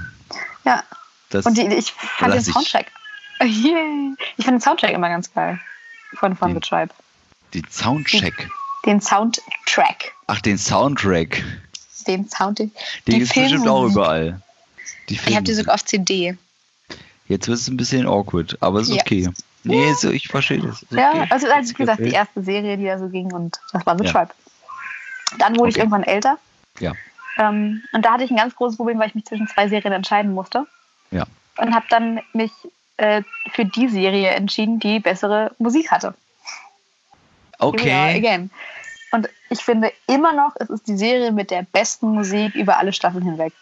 Speaker 3: Ja,
Speaker 4: Das,
Speaker 3: Und die, ich fand den
Speaker 4: lass ich-
Speaker 3: Soundtrack. Yay. Ich fand den Soundtrack immer ganz geil. Von, von
Speaker 4: Den-
Speaker 3: The Tribe.
Speaker 4: den Soundcheck.
Speaker 3: Den Soundtrack.
Speaker 4: Ach, den Soundtrack.
Speaker 3: Den Sound.
Speaker 4: Den
Speaker 3: Die
Speaker 4: gibt es bestimmt auch überall. Die
Speaker 3: Ich habe die sogar auf CD.
Speaker 4: Jetzt wird es ein bisschen awkward, aber ist
Speaker 3: Ja.
Speaker 4: okay. Nee, so, ich verstehe das. Ist
Speaker 3: Ja,
Speaker 4: okay.
Speaker 3: also als wie gesagt, die erste Serie, die da so ging und das war The
Speaker 4: Ja.
Speaker 3: Tribe. Dann wurde ich
Speaker 4: Okay.
Speaker 3: irgendwann älter.
Speaker 4: Ja.
Speaker 3: Ähm, und da hatte ich ein ganz großes Problem, weil ich mich zwischen zwei Serien entscheiden musste.
Speaker 4: Ja.
Speaker 3: Und habe dann mich äh, für die Serie entschieden, die bessere Musik hatte.
Speaker 4: Okay.
Speaker 3: again. Und ich finde immer noch, es ist die Serie mit der besten Musik über alle Staffeln hinweg.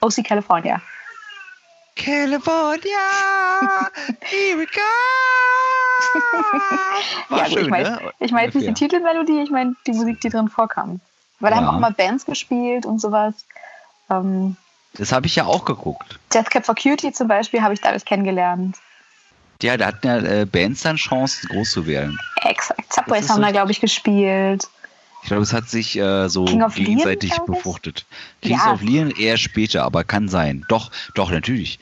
Speaker 3: OC California.
Speaker 4: California, here we go. War
Speaker 3: Ja, also
Speaker 4: schön,
Speaker 3: ich meine
Speaker 4: ne?
Speaker 3: ich mein jetzt nicht die. Titelmelodie, ich meine die Musik, die drin vorkam. Weil da
Speaker 4: Ja.
Speaker 3: haben auch mal Bands gespielt und sowas. Ähm,
Speaker 4: Das habe ich ja auch geguckt.
Speaker 3: Death Cab for Cutie zum Beispiel habe ich dadurch kennengelernt.
Speaker 4: Ja, da hatten ja äh, Bands dann Chancen, groß zu werden.
Speaker 3: Exakt. Subways haben da, glaube ich, gespielt.
Speaker 4: Ich glaube, es hat sich äh, so
Speaker 3: Leon,
Speaker 4: gegenseitig
Speaker 3: ich?
Speaker 4: befruchtet. Kings
Speaker 3: Ja.
Speaker 4: of Leon eher später, aber kann sein. Doch, doch, natürlich.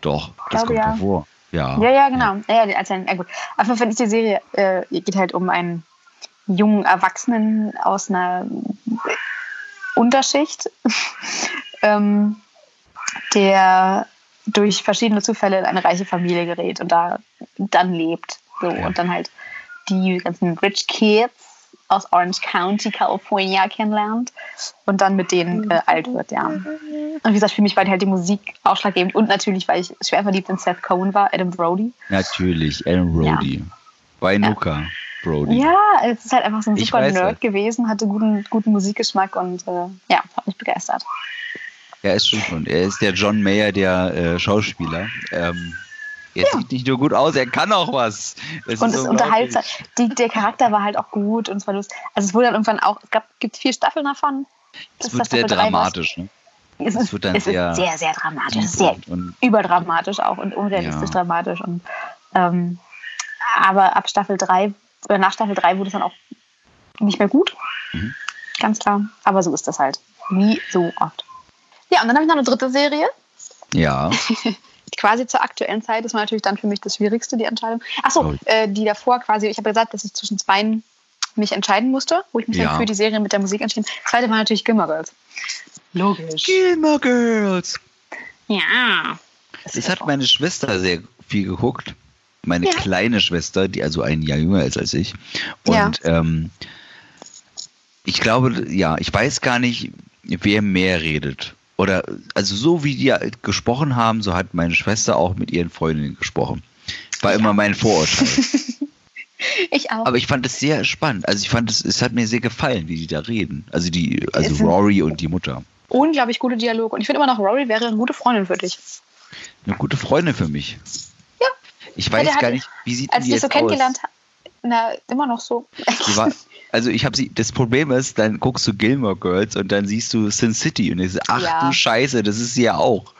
Speaker 4: Doch, das
Speaker 3: Glaube,
Speaker 4: kommt
Speaker 3: ja.
Speaker 4: davor. Ja.
Speaker 3: Ja, ja, genau. Ja, ja, also, ja gut. Auf jeden Fall ist die Serie, äh, geht halt um einen jungen Erwachsenen aus einer Unterschicht, ähm, der durch verschiedene Zufälle in eine reiche Familie gerät und da dann lebt. So,
Speaker 4: Ja.
Speaker 3: Und dann halt die ganzen Rich Kids aus Orange County, California kennenlernt und dann mit denen äh, alt wird, ja. Und wie gesagt, für mich war halt die Musik ausschlaggebend und natürlich, weil ich schwer verliebt in Seth Cohen war, Adam Brody.
Speaker 4: Natürlich, Alan Brody. Bei Nuka Brody.
Speaker 3: Ja, es ist halt einfach so ein super Nerd
Speaker 4: das.
Speaker 3: gewesen, hatte guten, guten Musikgeschmack und äh, ja, hat mich begeistert.
Speaker 4: Ja, ist schon schon. Er ist der John Mayer der äh, Schauspieler. Ähm, er ja. sieht nicht nur gut aus, er kann auch was.
Speaker 3: Es und es unterhaltsam. Die, der Charakter war halt auch gut und es war lustig. Also es wurde dann irgendwann auch, es gab, gibt vier Staffeln davon.
Speaker 4: Es wird sehr dramatisch, ne?
Speaker 3: Es, es, wird dann es sehr, sehr, sehr dramatisch. Sehr und, überdramatisch auch und unrealistisch ja. dramatisch. Und, ähm, aber ab Staffel 3, oder nach Staffel 3 wurde es dann auch nicht mehr gut. Mhm. Ganz klar. Aber so ist das halt. Wie so oft. Ja, und dann habe ich noch eine dritte Serie.
Speaker 4: Ja.
Speaker 3: quasi zur aktuellen Zeit. Das war natürlich dann für mich das Schwierigste, die Entscheidung. Achso, oh. äh, die davor quasi, ich habe gesagt, dass ich zwischen zwei mich entscheiden musste, wo ich mich ja. dann für die Serie mit der Musik entschieden. Das zweite war natürlich Gilmore Girls.
Speaker 4: Logisch. Gilmore Girls.
Speaker 3: Ja.
Speaker 4: Das, das hat meine Schwester sehr viel geguckt. Meine ja. kleine Schwester, die also ein Jahr jünger ist als ich. Und ja. ähm, ich glaube, ja, ich weiß gar nicht, wer mehr redet. Oder, also so wie die gesprochen haben, so hat meine Schwester auch mit ihren Freundinnen gesprochen. War ja. immer mein Vorurteil.
Speaker 3: ich auch.
Speaker 4: Aber ich fand es sehr spannend. Also ich fand es, es hat mir sehr gefallen, wie die da reden. Also die, also Rory und die Mutter.
Speaker 3: Unglaublich gute Dialoge. Und ich finde immer noch, Rory wäre eine gute Freundin für dich.
Speaker 4: Eine gute Freundin für mich.
Speaker 3: Ja.
Speaker 4: Ich weiß gar nicht, wie sieht
Speaker 3: als
Speaker 4: die jetzt
Speaker 3: so kennengelernt aus? Na, immer noch so.
Speaker 4: War, also ich habe sie, das Problem ist, dann guckst du Gilmore Girls und dann siehst du Sin City und denkst, ach ja. du Scheiße, das ist sie ja auch.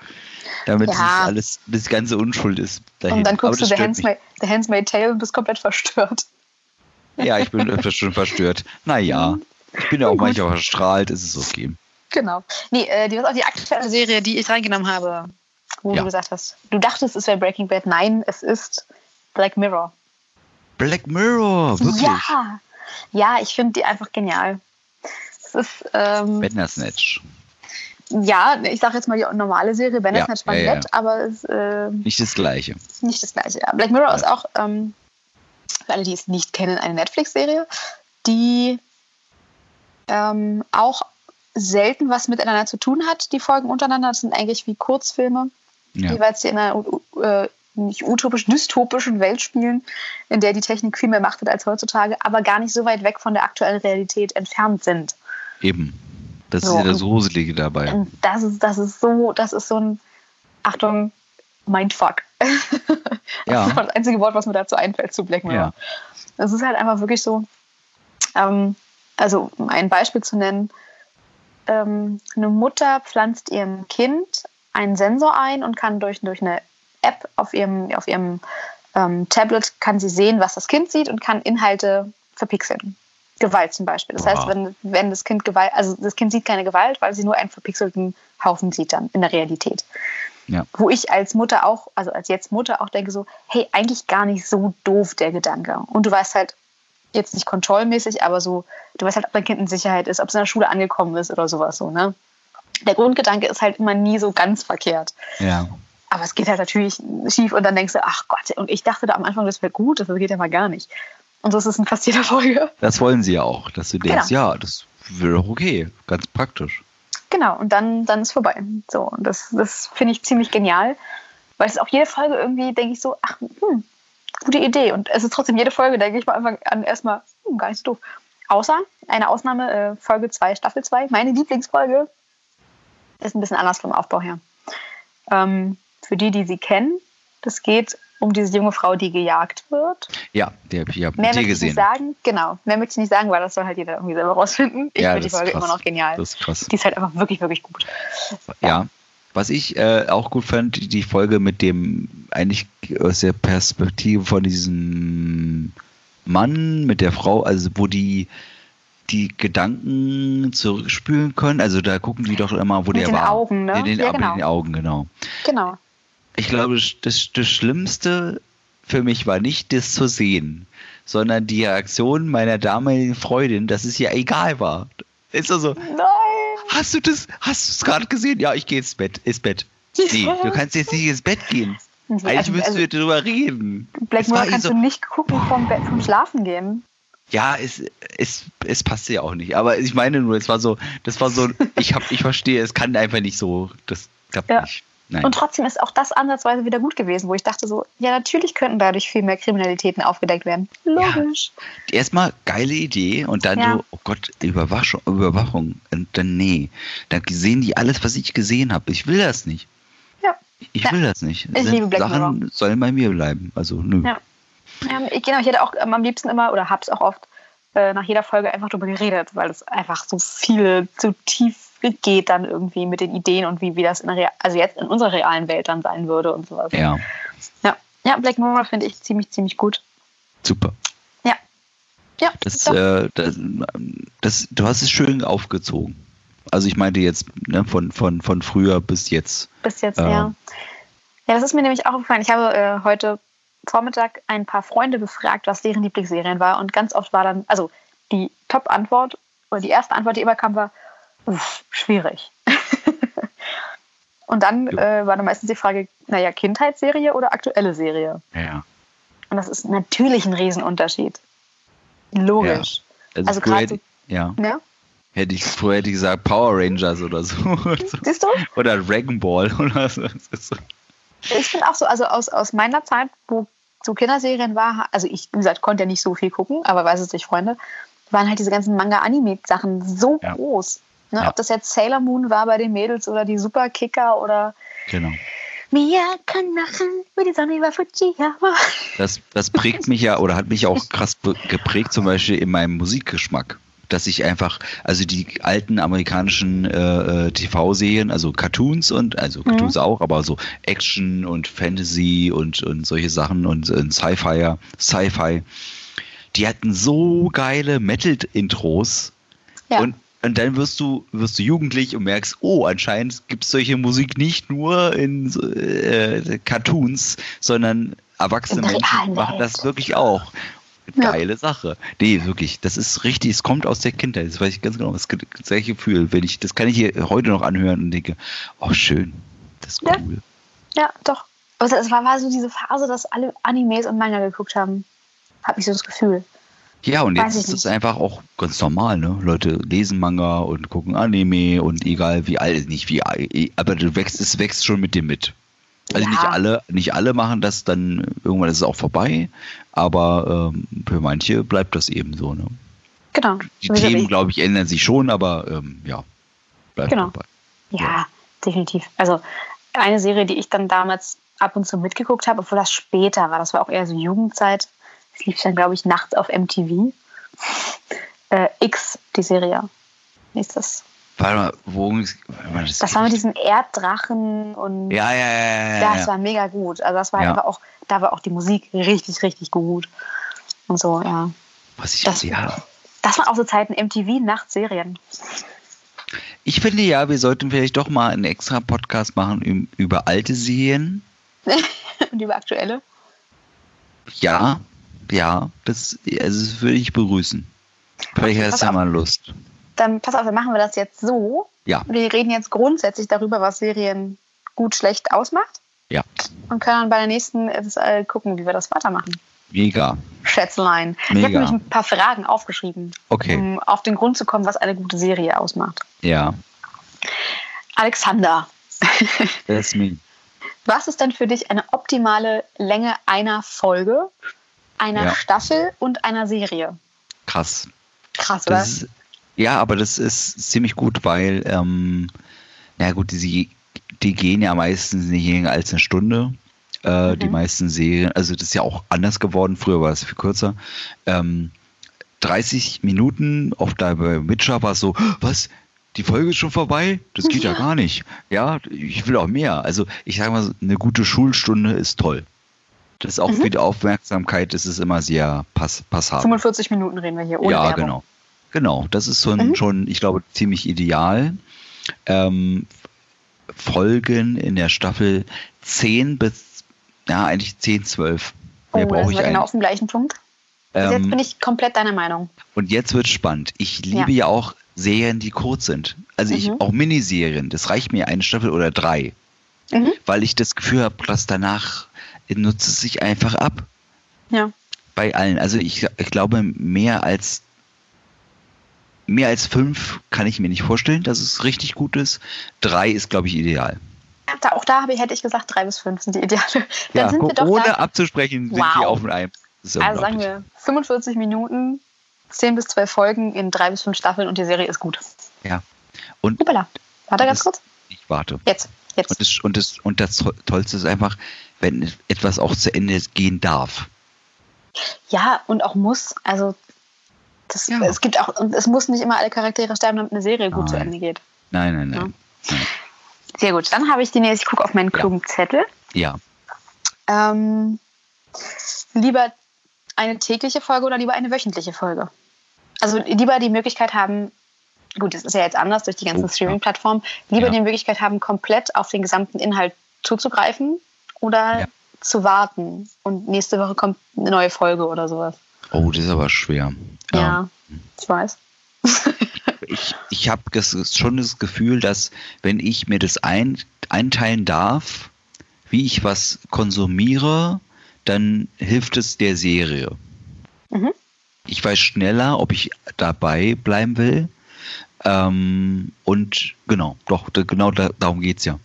Speaker 4: Damit ja. alles, das ganze Unschuld ist.
Speaker 3: Dahin. Und dann guckst du The Handsmaid, The Handsmaid Tale und bist komplett verstört.
Speaker 4: Ja, ich bin öfter schon verstört. Naja, mhm. ich bin ja auch manchmal verstrahlt, ist es okay.
Speaker 3: Genau. Nee, äh, die ist auch die aktuelle Serie, die ich reingenommen habe, wo ja. du gesagt hast, du dachtest, es wäre Breaking Bad. Nein, es ist Black Mirror.
Speaker 4: Black Mirror, wirklich?
Speaker 3: Ja, ja ich finde die einfach genial. Es ist. Ähm,
Speaker 4: Bandersnatch.
Speaker 3: Ja, ich sage jetzt mal die normale Serie. Bandersnatch ja, war ja, nett, ja. aber es. Äh,
Speaker 4: nicht das Gleiche.
Speaker 3: Nicht das Gleiche, ja. Black Mirror ist auch, ähm, für alle, die es nicht kennen, eine Netflix-Serie, die ähm, auch selten was miteinander zu tun hat, die Folgen untereinander. Das sind eigentlich wie Kurzfilme, ja. jeweils in einer äh, nicht utopisch, dystopischen Welt spielen, in der die Technik viel mehr Macht hat als heutzutage, aber gar nicht so weit weg von der aktuellen Realität entfernt sind.
Speaker 4: Eben. Das so, ist ja das Gruselige dabei.
Speaker 3: Das ist, das ist so, das ist so ein, Achtung, Mindfuck. Ja. Das ist das einzige Wort, was mir dazu einfällt zu Black Mirror. Ja. Das ist halt einfach wirklich so, ähm, also um ein Beispiel zu nennen, ähm, eine Mutter pflanzt ihrem Kind einen Sensor ein und kann durch, durch eine App auf ihrem, auf ihrem ähm, Tablet kann sie sehen, was das Kind sieht und kann Inhalte verpixeln. Gewalt zum Beispiel. Das wow. heißt, wenn, wenn das Kind Gewalt, also das Kind sieht keine Gewalt, weil sie nur einen verpixelten Haufen sieht dann in der Realität. Ja. Wo ich als Mutter auch, also als jetzt Mutter auch denke so, hey, eigentlich gar nicht so doof der Gedanke. Und du weißt halt, jetzt nicht kontrollmäßig, aber so, du weißt halt, ob dein Kind in Sicherheit ist, ob es in der Schule angekommen ist oder sowas so, ne? Der Grundgedanke ist halt immer nie so ganz verkehrt.
Speaker 4: Ja.
Speaker 3: Aber es geht halt natürlich schief und dann denkst du, ach Gott, und ich dachte da am Anfang, das wäre gut, das geht ja mal gar nicht. Und so ist es in fast jeder Folge.
Speaker 4: Das wollen sie ja auch, dass du denkst, genau. ja, das wäre doch okay, ganz praktisch.
Speaker 3: Genau, und dann, dann ist vorbei. So, und das, das finde ich ziemlich genial, weil es auch jede Folge irgendwie, denke ich so, ach, hm, gute Idee. Und es ist trotzdem jede Folge, denke ich mal einfach an erstmal, hm, gar nicht so doof. Außer eine Ausnahme, äh, Folge 2, Staffel 2, meine Lieblingsfolge, ist ein bisschen anders vom Aufbau her. Ähm, für die, die sie kennen, das geht um diese junge Frau, die gejagt wird.
Speaker 4: Ja, die habe ich ja
Speaker 3: mehr
Speaker 4: dir
Speaker 3: gesehen. Ich nicht sagen, genau, mehr möchte ich nicht sagen, weil das soll halt jeder irgendwie selber rausfinden. Ich ja, finde die Folge immer noch genial.
Speaker 4: Das ist krass.
Speaker 3: Die ist halt einfach wirklich, wirklich gut.
Speaker 4: Ja. ja. Was ich äh, auch gut fand, die Folge mit dem, eigentlich aus der Perspektive von diesem Mann mit der Frau, also wo die die Gedanken zurückspülen können. Also da gucken die doch immer, wo
Speaker 3: mit
Speaker 4: der
Speaker 3: den
Speaker 4: war.
Speaker 3: Augen, ne?
Speaker 4: In den, ja, genau. den Augen, genau.
Speaker 3: Genau.
Speaker 4: Ich glaube, das, das Schlimmste für mich war nicht das zu sehen, sondern die Reaktion meiner damaligen Freundin, dass es ja egal war. Ist also,
Speaker 3: Nein!
Speaker 4: Hast du das, hast du es gerade gesehen? Ja, ich gehe ins Bett, ins Bett. Nee, du kannst jetzt nicht ins Bett gehen. Also, Eigentlich müssten also, wir drüber reden.
Speaker 3: Black Mirror kannst so, du nicht gucken vom, Bett, vom Schlafen gehen.
Speaker 4: Ja, es, es, es passte ja auch nicht. Aber ich meine nur, es war so, das war so, ich hab, ich verstehe, es kann einfach nicht so, das klappt ja. nicht. Nein.
Speaker 3: Und trotzdem ist auch das ansatzweise wieder gut gewesen, wo ich dachte so, ja, natürlich könnten dadurch viel mehr Kriminalitäten aufgedeckt werden. Logisch.
Speaker 4: Erstmal geile Idee und dann
Speaker 3: Ja.
Speaker 4: so, oh Gott, Überwachung, Überwachung. Und dann, nee. Dann sehen die alles, was ich gesehen habe. Ich will das nicht.
Speaker 3: Ja.
Speaker 4: Ich
Speaker 3: Ja.
Speaker 4: will das nicht.
Speaker 3: Ich liebe Black
Speaker 4: Sachen sollen bei mir bleiben. Also, nö.
Speaker 3: Ja. Ja, ich, genau, ich hätte auch ähm, am liebsten immer oder hab's auch oft äh, nach jeder Folge einfach drüber geredet, weil es einfach so viel zu tief geht dann irgendwie mit den Ideen und wie, wie das in der also jetzt in unserer realen Welt dann sein würde und sowas.
Speaker 4: Ja,
Speaker 3: Ja, ja Black Mirror finde ich ziemlich, ziemlich gut.
Speaker 4: super.
Speaker 3: Ja. Ja,
Speaker 4: Das, äh, das, das, du hast es schön aufgezogen. Also ich meinte jetzt ne, von, von, von früher bis jetzt.
Speaker 3: bis jetzt,
Speaker 4: äh,
Speaker 3: ja. Ja, das ist mir nämlich auch aufgefallen. Ich habe äh, heute Vormittag ein paar Freunde befragt, was deren Lieblingsserien war. Und ganz oft war dann, also die Top-Antwort oder die erste Antwort, die immer kam, war, uff, schwierig. Und dann
Speaker 4: Ja.
Speaker 3: äh, war dann meistens die Frage, naja, Kindheitsserie oder aktuelle Serie?
Speaker 4: Ja.
Speaker 3: Und das ist natürlich ein Riesenunterschied. Logisch.
Speaker 4: Also,
Speaker 3: Also
Speaker 4: früher
Speaker 3: gerade so-
Speaker 4: ja,
Speaker 3: Ja?
Speaker 4: hätte ich früher hätte ich gesagt Power Rangers oder so.
Speaker 3: Siehst du?
Speaker 4: oder Dragon Ball oder so.
Speaker 3: Ich finde auch so, also aus, aus meiner Zeit, wo so Kinderserien war, also ich, wie gesagt, konnte ja nicht so viel gucken, aber weiß es durch Freunde, waren halt diese ganzen Manga-Anime-Sachen so
Speaker 4: Ja.
Speaker 3: groß. Ne?
Speaker 4: Ja.
Speaker 3: Ob das jetzt Sailor Moon war bei den Mädels oder die Superkicker oder
Speaker 4: Genau.
Speaker 3: Mia kann lachen, wie die Sonne über Fujiyama.
Speaker 4: Das, das prägt mich ja oder hat mich auch krass geprägt, zum Beispiel in meinem Musikgeschmack. Dass ich einfach, also die alten amerikanischen äh, äh, TV-Serien, also Cartoons und, also Cartoons auch, aber so Action und Fantasy und, und solche Sachen und, und Sci-Fi, Sci-Fi, die hatten so geile Metal-Intros.
Speaker 3: Ja.
Speaker 4: Und, und dann wirst du, wirst du jugendlich und merkst, oh, anscheinend gibt es solche Musik nicht nur in äh, Cartoons, sondern erwachsene Menschen machen das wirklich auch.
Speaker 3: Ja.
Speaker 4: Geile Sache. Nee, wirklich, das ist richtig, es kommt aus der Kindheit, das weiß ich ganz genau. Das gleiche Gefühl, wenn ich, das kann ich hier heute noch anhören und denke, oh schön, das ist
Speaker 3: Ja.
Speaker 4: cool.
Speaker 3: Ja, doch. Also es war, war so diese Phase, dass alle Animes und Manga geguckt haben. Habe ich so das Gefühl.
Speaker 4: Ja, und
Speaker 3: Weiß
Speaker 4: jetzt ist es einfach auch ganz normal, ne? Leute lesen Manga und gucken Anime und egal wie alt, nicht wie alt, aber du wächst, es wächst schon mit dir mit. Also
Speaker 3: Ja.
Speaker 4: nicht alle, nicht alle machen das, dann irgendwann ist es auch vorbei, aber ähm, für manche bleibt das eben so, ne?
Speaker 3: Genau.
Speaker 4: Die
Speaker 3: Also
Speaker 4: Themen, glaube ich, ändern sich schon, aber ähm, ja, bleibt
Speaker 3: Genau.
Speaker 4: dabei.
Speaker 3: Ja, definitiv. Also eine Serie, die ich dann damals ab und zu mitgeguckt habe, obwohl das später war, das war auch eher so Jugendzeit. Das lief dann, glaube ich, nachts auf MTV. Äh, X, die Serie. Wie ist das?
Speaker 4: Warte mal, wo mal,
Speaker 3: Das war mit diesem Erddrachen und
Speaker 4: Ja, ja, ja, ja. ja,
Speaker 3: das war mega gut. Also das war
Speaker 4: Ja.
Speaker 3: einfach auch, da war auch die Musik richtig, richtig gut. Und so, ja.
Speaker 4: Was ich,
Speaker 3: das-
Speaker 4: ja.
Speaker 3: Das waren auch so Zeiten MTV Nachtserien.
Speaker 4: Ich finde ja, wir sollten vielleicht doch mal einen extra Podcast machen über alte Serien.
Speaker 3: und über aktuelle.
Speaker 4: Ja, ja, das, also das würde ich begrüßen. Vielleicht
Speaker 3: Okay,
Speaker 4: hast du ja mal Lust.
Speaker 3: Dann pass auf, dann machen wir das jetzt so.
Speaker 4: Ja,
Speaker 3: Wir reden jetzt grundsätzlich darüber, was Serien gut, schlecht ausmacht.
Speaker 4: ja,
Speaker 3: Und können dann bei der nächsten äh, gucken, wie wir das weitermachen.
Speaker 4: mega.
Speaker 3: Schätzlein. Ich habe
Speaker 4: Mega.
Speaker 3: nämlich ein paar Fragen aufgeschrieben,
Speaker 4: Okay,
Speaker 3: um auf den Grund zu kommen, was eine gute Serie ausmacht.
Speaker 4: ja,
Speaker 3: Alexander,
Speaker 4: das ist mir.
Speaker 3: was ist denn für dich eine optimale Länge einer Folge, einer
Speaker 4: Ja.
Speaker 3: Staffel und einer Serie?
Speaker 4: Krass.
Speaker 3: Krass, oder?
Speaker 4: Das ist, ja, aber das ist ziemlich gut, weil, ähm, na gut, die, die gehen ja meistens nicht länger als eine Stunde. Äh, Die
Speaker 3: Mhm.
Speaker 4: meisten Serien, also das ist ja auch anders geworden, früher war es viel kürzer. Ähm, 30 Minuten, oft da bei Witcher war es so, was? Die Folge ist schon vorbei? Das geht ja.
Speaker 3: Ja.
Speaker 4: gar nicht. Ja, ich will auch mehr. Also ich sage mal, eine gute Schulstunde ist toll. Das ist auch
Speaker 3: Mhm.
Speaker 4: für die Aufmerksamkeit, das ist immer sehr pass passabel.
Speaker 3: 45 Minuten reden wir hier ohne
Speaker 4: ja,
Speaker 3: Werbung.
Speaker 4: genau. Genau, das ist so ein,
Speaker 3: Mhm.
Speaker 4: schon, ich glaube, ziemlich ideal. Ähm, Folgen in der Staffel 10 bis, ja, eigentlich 10, 12.
Speaker 3: Oh,
Speaker 4: Mehr
Speaker 3: da
Speaker 4: brauche
Speaker 3: sind
Speaker 4: ich
Speaker 3: genau auf dem gleichen Punkt. Also jetzt
Speaker 4: Ähm,
Speaker 3: bin ich komplett deiner Meinung.
Speaker 4: und jetzt wird spannend. Ich liebe ja. auch Serien, die kurz sind. Also ich,
Speaker 3: Mhm.
Speaker 4: auch Miniserien. Das reicht mir eine Staffel oder drei.
Speaker 3: Mhm.
Speaker 4: Weil ich das Gefühl habe, dass danach nutzt es sich einfach ab.
Speaker 3: Ja.
Speaker 4: Bei allen. Also ich, ich glaube, mehr als mehr als fünf kann ich mir nicht vorstellen, dass es richtig gut ist. Drei ist, glaube ich, ideal.
Speaker 3: da, auch da hätte ich gesagt, drei bis fünf sind die Ideale. Dann
Speaker 4: ja,
Speaker 3: sind wir doch
Speaker 4: ohne
Speaker 3: da.
Speaker 4: abzusprechen sind
Speaker 3: Wow.
Speaker 4: wir auf einem.
Speaker 3: Also sagen wir 45 Minuten, 10 bis 12 Folgen in drei bis fünf Staffeln und die Serie ist gut.
Speaker 4: Ja. Und
Speaker 3: Hoppala. Warte ganz
Speaker 4: Das-
Speaker 3: kurz.
Speaker 4: ich warte.
Speaker 3: Jetzt. Jetzt.
Speaker 4: Und das, und, das, und das Tollste ist einfach, wenn etwas auch zu Ende gehen darf.
Speaker 3: Ja, und auch muss. Also das,
Speaker 4: Ja.
Speaker 3: es gibt auch, und es muss nicht immer alle Charaktere sterben, damit eine Serie gut zu
Speaker 4: Nein.
Speaker 3: Ende geht.
Speaker 4: Nein, nein, nein.
Speaker 3: Sehr gut. Dann habe ich die nächste, ich gucke auf meinen
Speaker 4: Ja.
Speaker 3: klugen Zettel.
Speaker 4: Ja.
Speaker 3: Ähm, lieber eine tägliche Folge oder lieber eine wöchentliche Folge? Also lieber die Möglichkeit haben, gut, das ist ja jetzt anders durch die ganzen
Speaker 4: Oh, ja.
Speaker 3: Streaming-Plattformen, lieber
Speaker 4: Ja.
Speaker 3: die Möglichkeit haben, komplett auf den gesamten Inhalt zuzugreifen oder
Speaker 4: Ja.
Speaker 3: zu warten und nächste Woche kommt eine neue Folge oder sowas.
Speaker 4: Oh, das ist aber schwer.
Speaker 3: Ja, ich weiß.
Speaker 4: Ich, ich habe schon das Gefühl, dass wenn ich mir das ein, einteilen darf, wie ich was konsumiere, dann hilft es der Serie.
Speaker 3: Mhm.
Speaker 4: Ich weiß schneller, ob ich dabei bleiben will. Ähm, und genau, doch, genau da, darum geht's ja.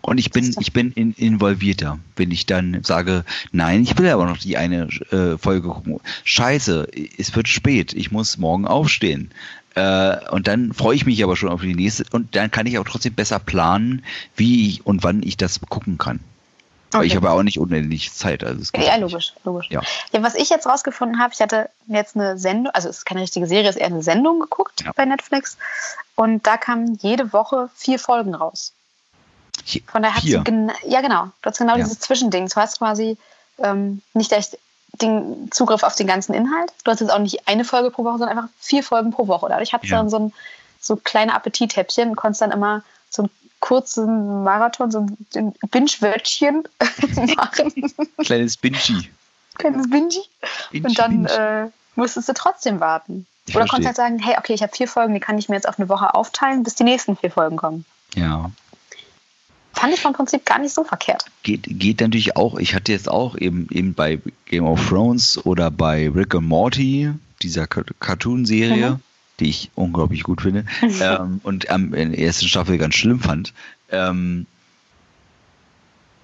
Speaker 4: Und ich bin, ich bin in, involvierter, wenn ich dann sage, nein, ich will aber noch die eine äh, Folge gucken. Scheiße, es wird spät, ich muss morgen aufstehen. Äh, und dann freue ich mich aber schon auf die nächste und dann kann ich auch trotzdem besser planen, wie ich und wann ich das gucken kann. Aber ich
Speaker 3: Okay.
Speaker 4: habe auch nicht unendlich Zeit. Also
Speaker 3: Ja, logisch, logisch.
Speaker 4: Ja.
Speaker 3: Ja, was ich jetzt rausgefunden habe, ich hatte jetzt eine Sendung, also es ist keine richtige Serie, es ist eher eine Sendung geguckt
Speaker 4: Ja.
Speaker 3: bei Netflix. Und da kamen jede Woche vier Folgen raus. Von daher hast
Speaker 4: Vier.
Speaker 3: du ja genau, du hast genau
Speaker 4: Ja.
Speaker 3: dieses Zwischending. Du hast quasi ähm, nicht echt den Zugriff auf den ganzen Inhalt. Du hast jetzt auch nicht eine Folge pro Woche, sondern einfach vier Folgen pro Woche. Dadurch hattest
Speaker 4: Ja.
Speaker 3: du dann so ein so kleine Appetithäppchen und konntest dann immer so einen kurzen Marathon, so ein Binge-Wörtchen machen.
Speaker 4: Kleines Bingy.
Speaker 3: Kleines.
Speaker 4: Bingy,
Speaker 3: Und dann
Speaker 4: Bingy.
Speaker 3: äh, musstest du trotzdem warten.
Speaker 4: Ich
Speaker 3: Oder
Speaker 4: verstehe.
Speaker 3: konntest halt sagen, hey, okay, ich habe vier Folgen, die kann ich mir jetzt auf eine Woche aufteilen, bis die nächsten vier Folgen kommen.
Speaker 4: ja.
Speaker 3: Fand ich vom Prinzip gar nicht so verkehrt.
Speaker 4: geht, geht natürlich auch, ich hatte jetzt auch eben, eben bei Game of Thrones oder bei Rick and Morty, dieser Ca- Cartoon-Serie,
Speaker 3: Mhm.
Speaker 4: die ich unglaublich gut finde ähm, und am, in der ersten Staffel ganz schlimm fand. Ähm,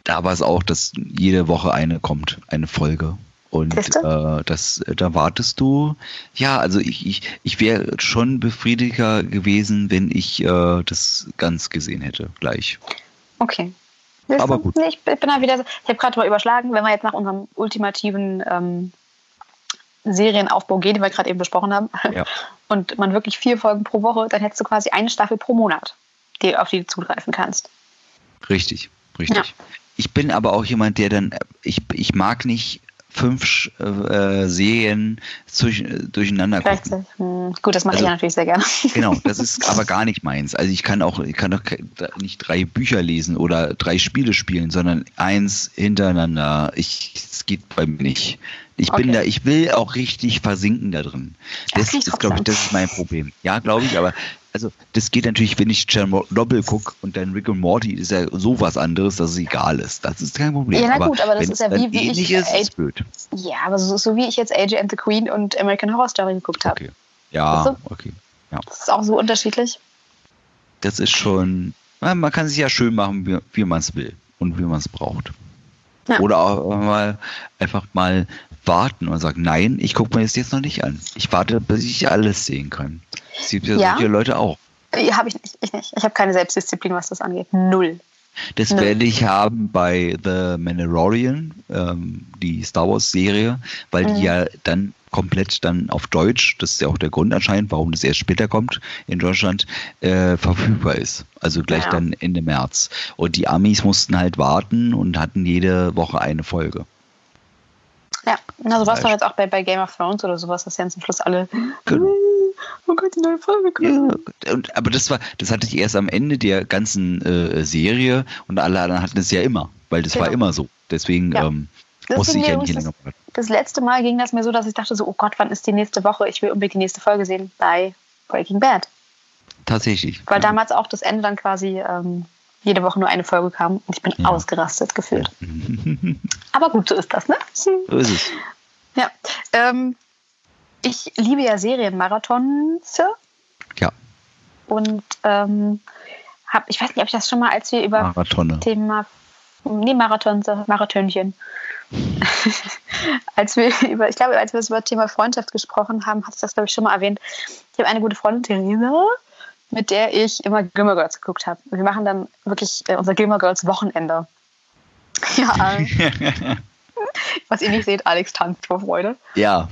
Speaker 4: da war es auch, dass jede Woche eine kommt, eine Folge. Und äh, das, da wartest du. Ja, also ich, ich, ich wäre schon befriediger gewesen, wenn ich äh, das ganz gesehen hätte, gleich.
Speaker 3: Okay. Siehst
Speaker 4: Aber gut.
Speaker 3: Nee, ich bin da wieder so, ich habe gerade mal überschlagen, wenn wir jetzt nach unserem ultimativen ähm, Serienaufbau gehen, den wir gerade eben besprochen haben,
Speaker 4: Ja.
Speaker 3: und man wirklich vier Folgen pro Woche, dann hättest du quasi eine Staffel pro Monat, die, auf die du zugreifen kannst.
Speaker 4: Richtig, richtig.
Speaker 3: Ja.
Speaker 4: Ich bin aber auch jemand, der dann, ich, ich mag nicht fünf äh, Serien durch, durcheinander gucken.
Speaker 3: Hm, gut, das mache
Speaker 4: Also-
Speaker 3: ich ja natürlich sehr gerne.
Speaker 4: Genau, das ist aber gar nicht meins. Also ich kann auch, ich kann doch nicht drei Bücher lesen oder drei Spiele spielen, sondern eins hintereinander. Ich, es geht bei mir nicht. Ich bin
Speaker 3: Okay.
Speaker 4: da, ich will auch richtig versinken da drin.
Speaker 3: Das
Speaker 4: Das, ist, glaube ich, das ist mein Problem. Ja, glaube ich, aber also das geht natürlich, wenn ich Chernobyl gucke und dann Rick und Morty ist ja sowas anderes, dass es egal ist. Das ist kein Problem.
Speaker 3: Ja, na gut, aber das ist ja wie- wie ich,
Speaker 4: ist, ist blöd.
Speaker 3: Ja, aber so, so wie ich jetzt AJ and the Queen und American Horror Story geguckt habe.
Speaker 4: Okay. Ja,
Speaker 3: Weißt
Speaker 4: okay. Ja.
Speaker 3: Das ist auch so unterschiedlich.
Speaker 4: Das ist schon, man kann sich ja schön machen, wie, wie man es will und wie man es braucht.
Speaker 3: Ja.
Speaker 4: Oder auch mal einfach mal warten und sagen, nein, ich gucke mir das jetzt noch nicht an. Ich warte, bis ich alles sehen kann. Es gibt ja,
Speaker 3: Ja.
Speaker 4: solche Leute auch.
Speaker 3: Ja, habe ich nicht. Ich nicht. Ich habe keine Selbstdisziplin, was das angeht. Null.
Speaker 4: Das
Speaker 3: Nö.
Speaker 4: werde ich haben bei The Mandalorian, ähm, die Star Wars Serie, weil
Speaker 3: Mhm.
Speaker 4: die ja dann komplett dann auf Deutsch, das ist ja auch der Grund anscheinend, warum das erst später kommt in Deutschland, äh, verfügbar ist. Also gleich
Speaker 3: Ja.
Speaker 4: dann Ende März. Und die Amis mussten halt warten und hatten jede Woche eine Folge.
Speaker 3: Ja, na, so war es doch jetzt auch bei, bei Game of Thrones oder sowas, dass ja zum Schluss alle.
Speaker 4: Genau.
Speaker 3: Oh Gott, die neue Folge kommt.
Speaker 4: Ja, und, aber das war, das hatte ich erst am Ende der ganzen äh, Serie und alle anderen hatten es ja immer, weil das war
Speaker 3: Genau.
Speaker 4: immer so. Deswegen
Speaker 3: Ja.
Speaker 4: ähm, musste ich ja nicht länger warten.
Speaker 3: Das letzte Mal ging das mir so, dass ich dachte so, oh Gott, wann ist die nächste Woche? Ich will unbedingt die nächste Folge sehen bei Breaking Bad.
Speaker 4: Tatsächlich.
Speaker 3: Weil
Speaker 4: ja.
Speaker 3: damals auch das Ende dann quasi ähm, jede Woche nur eine Folge kam und ich bin
Speaker 4: Ja.
Speaker 3: ausgerastet gefühlt. Aber gut, so ist das, ne?
Speaker 4: so ist es.
Speaker 3: Ja. Ähm, ich liebe ja Serienmarathons
Speaker 4: Ja.
Speaker 3: und ähm, habe, ich weiß nicht, ob ich das schon mal, als wir über
Speaker 4: Marathone.
Speaker 3: Thema, nee, Marathon, Marathönchen. als wir über, ich glaube, als wir über das Thema Freundschaft gesprochen haben, hatte ich das, glaube ich, schon mal erwähnt. Ich habe eine gute Freundin, Theresa, mit der ich immer Gilmore Girls geguckt habe. Wir machen dann wirklich äh, unser Gilmore Girls Wochenende. Ja. Was ihr nicht seht, Alex tanzt vor Freude.
Speaker 4: Ja,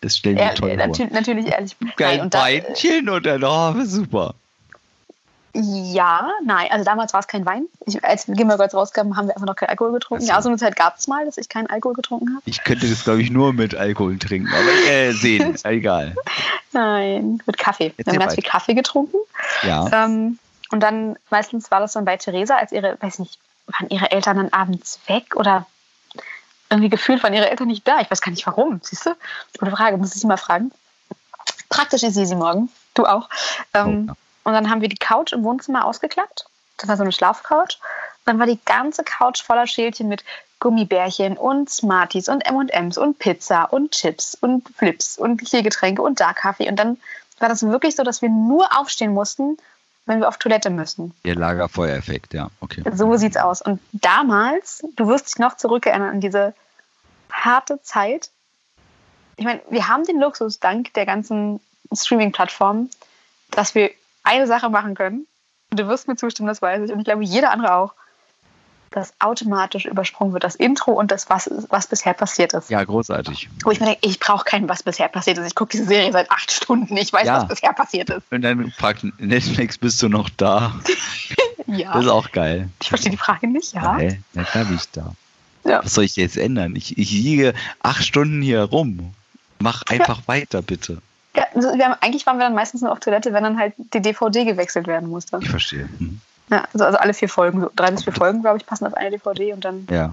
Speaker 4: das stellen wir toll vor.
Speaker 3: Natürlich, natürlich ehrlich.
Speaker 4: Geil,
Speaker 3: Nein, und da-
Speaker 4: Beinchen und dann, oh, super.
Speaker 3: Ja, nein, also damals war es kein Wein. Ich, als wir Gilmore Girls rauskamen, haben wir einfach noch keinen Alkohol getrunken.
Speaker 4: Ach so.
Speaker 3: Ja, so eine Zeit gab es mal, dass ich keinen Alkohol getrunken habe.
Speaker 4: Ich könnte das, glaube ich, nur mit Alkohol trinken, aber äh, sehen, ja egal.
Speaker 3: Nein, mit Kaffee. Wir
Speaker 4: Erzähl
Speaker 3: haben ganz viel
Speaker 4: weiter.
Speaker 3: Kaffee getrunken.
Speaker 4: Ja,
Speaker 3: Ähm, und dann meistens war das dann bei Theresa, als ihre, weiß nicht, waren ihre Eltern dann abends weg oder irgendwie gefühlt waren ihre Eltern nicht da. Ich weiß gar nicht warum, siehst du? Gute Frage, muss ich sie mal fragen. Praktisch ist sie sie morgen, du auch. Ähm,
Speaker 4: Oh, ja.
Speaker 3: Und dann haben wir die Couch im Wohnzimmer ausgeklappt. Das war so eine Schlafcouch. Dann war die ganze Couch voller Schälchen mit Gummibärchen und Smarties und M&M's und Pizza und Chips und Flips und hier Getränke und da Kaffee. Und dann war das wirklich so, dass wir nur aufstehen mussten, wenn wir auf Toilette müssen.
Speaker 4: der Lagerfeuereffekt, ja, okay.
Speaker 3: So sieht's aus. Und damals, du wirst dich noch zurückerinnern an diese harte Zeit. Ich meine, wir haben den Luxus dank der ganzen Streaming-Plattformen, dass wir eine Sache machen können. Du wirst mir zustimmen, das weiß ich. Und ich glaube, jeder andere auch. Dass automatisch übersprungen wird das Intro und das, was, was bisher passiert ist.
Speaker 4: Ja, großartig.
Speaker 3: Wo ich mir denke, ich brauche keinen, was bisher passiert ist. Ich gucke diese Serie seit acht Stunden. Ich weiß,
Speaker 4: Ja.
Speaker 3: was bisher passiert ist.
Speaker 4: Und dann fragt Netflix, bist du noch da?
Speaker 3: Ja.
Speaker 4: Das ist auch geil.
Speaker 3: Ich verstehe die Frage nicht, ja.
Speaker 4: Hä? Na klar bin ich da.
Speaker 3: Ja.
Speaker 4: Was soll ich jetzt ändern? Ich, ich liege acht Stunden hier rum. Mach einfach weiter, bitte.
Speaker 3: Ja, also wir haben, eigentlich waren wir dann meistens nur auf Toilette, wenn dann halt die DVD gewechselt werden musste.
Speaker 4: Ich verstehe. Hm.
Speaker 3: Ja, also, also alle vier Folgen, so drei bis vier Folgen, glaube ich, passen auf eine DVD und dann,
Speaker 4: Ja.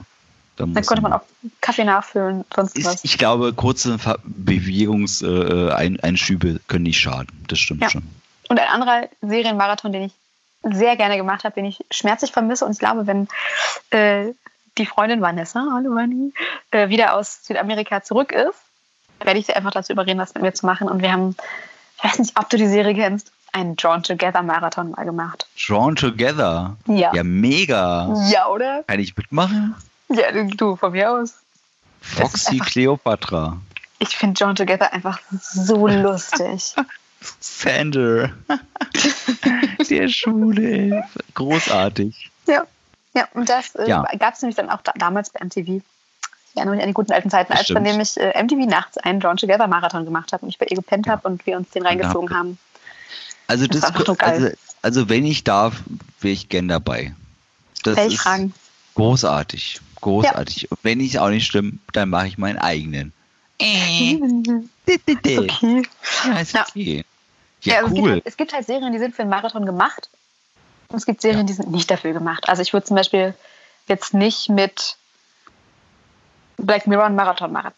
Speaker 4: Dann,
Speaker 3: dann konnte man auch Kaffee nachfüllen, sonst was.
Speaker 4: ist, ich glaube, kurze Bewegungseinschübe können nicht schaden. Das stimmt
Speaker 3: Ja.
Speaker 4: schon.
Speaker 3: Und ein anderer Serienmarathon, den ich sehr gerne gemacht habe, den ich schmerzlich vermisse und ich glaube, wenn äh, die Freundin Vanessa, hallo Vanni, äh, wieder aus Südamerika zurück ist, werde ich sie einfach dazu überreden, das mit mir zu machen. Und wir haben, ich weiß nicht, ob du die Serie kennst, einen Drawn Together Marathon mal gemacht.
Speaker 4: Drawn Together.
Speaker 3: Ja.
Speaker 4: Ja, mega.
Speaker 3: Ja, oder?
Speaker 4: Kann ich mitmachen?
Speaker 3: Ja, du, von mir aus.
Speaker 4: Foxy Cleopatra.
Speaker 3: Ich finde Drawn Together einfach so lustig.
Speaker 4: Sander. Der Schule. Großartig.
Speaker 3: Ja, ja und das äh,
Speaker 4: Ja.
Speaker 3: gab es nämlich dann auch da, damals bei MTV. Ich erinnere mich an die guten alten Zeiten, als dann
Speaker 4: stimmt.
Speaker 3: nämlich äh, MTV nachts einen Drawn Together Marathon gemacht hat und ich bei ihr gepennt
Speaker 4: Ja.
Speaker 3: habe und wir uns den reingezogen
Speaker 4: ihr-
Speaker 3: haben.
Speaker 4: Also,
Speaker 3: Das
Speaker 4: das,
Speaker 3: ist geil.
Speaker 4: also, also wenn ich darf, wäre ich gern dabei. Das
Speaker 3: ich
Speaker 4: ist
Speaker 3: fragen.
Speaker 4: großartig. Großartig. Und wenn ich auch nicht stimme, dann mache ich meinen eigenen. Äh.
Speaker 3: Okay.
Speaker 4: Ja, ist
Speaker 3: Ja.
Speaker 4: okay.
Speaker 3: Ja,
Speaker 4: Ja,
Speaker 3: also es, gibt
Speaker 4: cool.
Speaker 3: halt, es gibt halt Serien, die sind für einen Marathon gemacht. Und es gibt Serien, die sind nicht dafür gemacht. Also ich würde zum Beispiel jetzt nicht mit Black Mirror einen Marathon machen.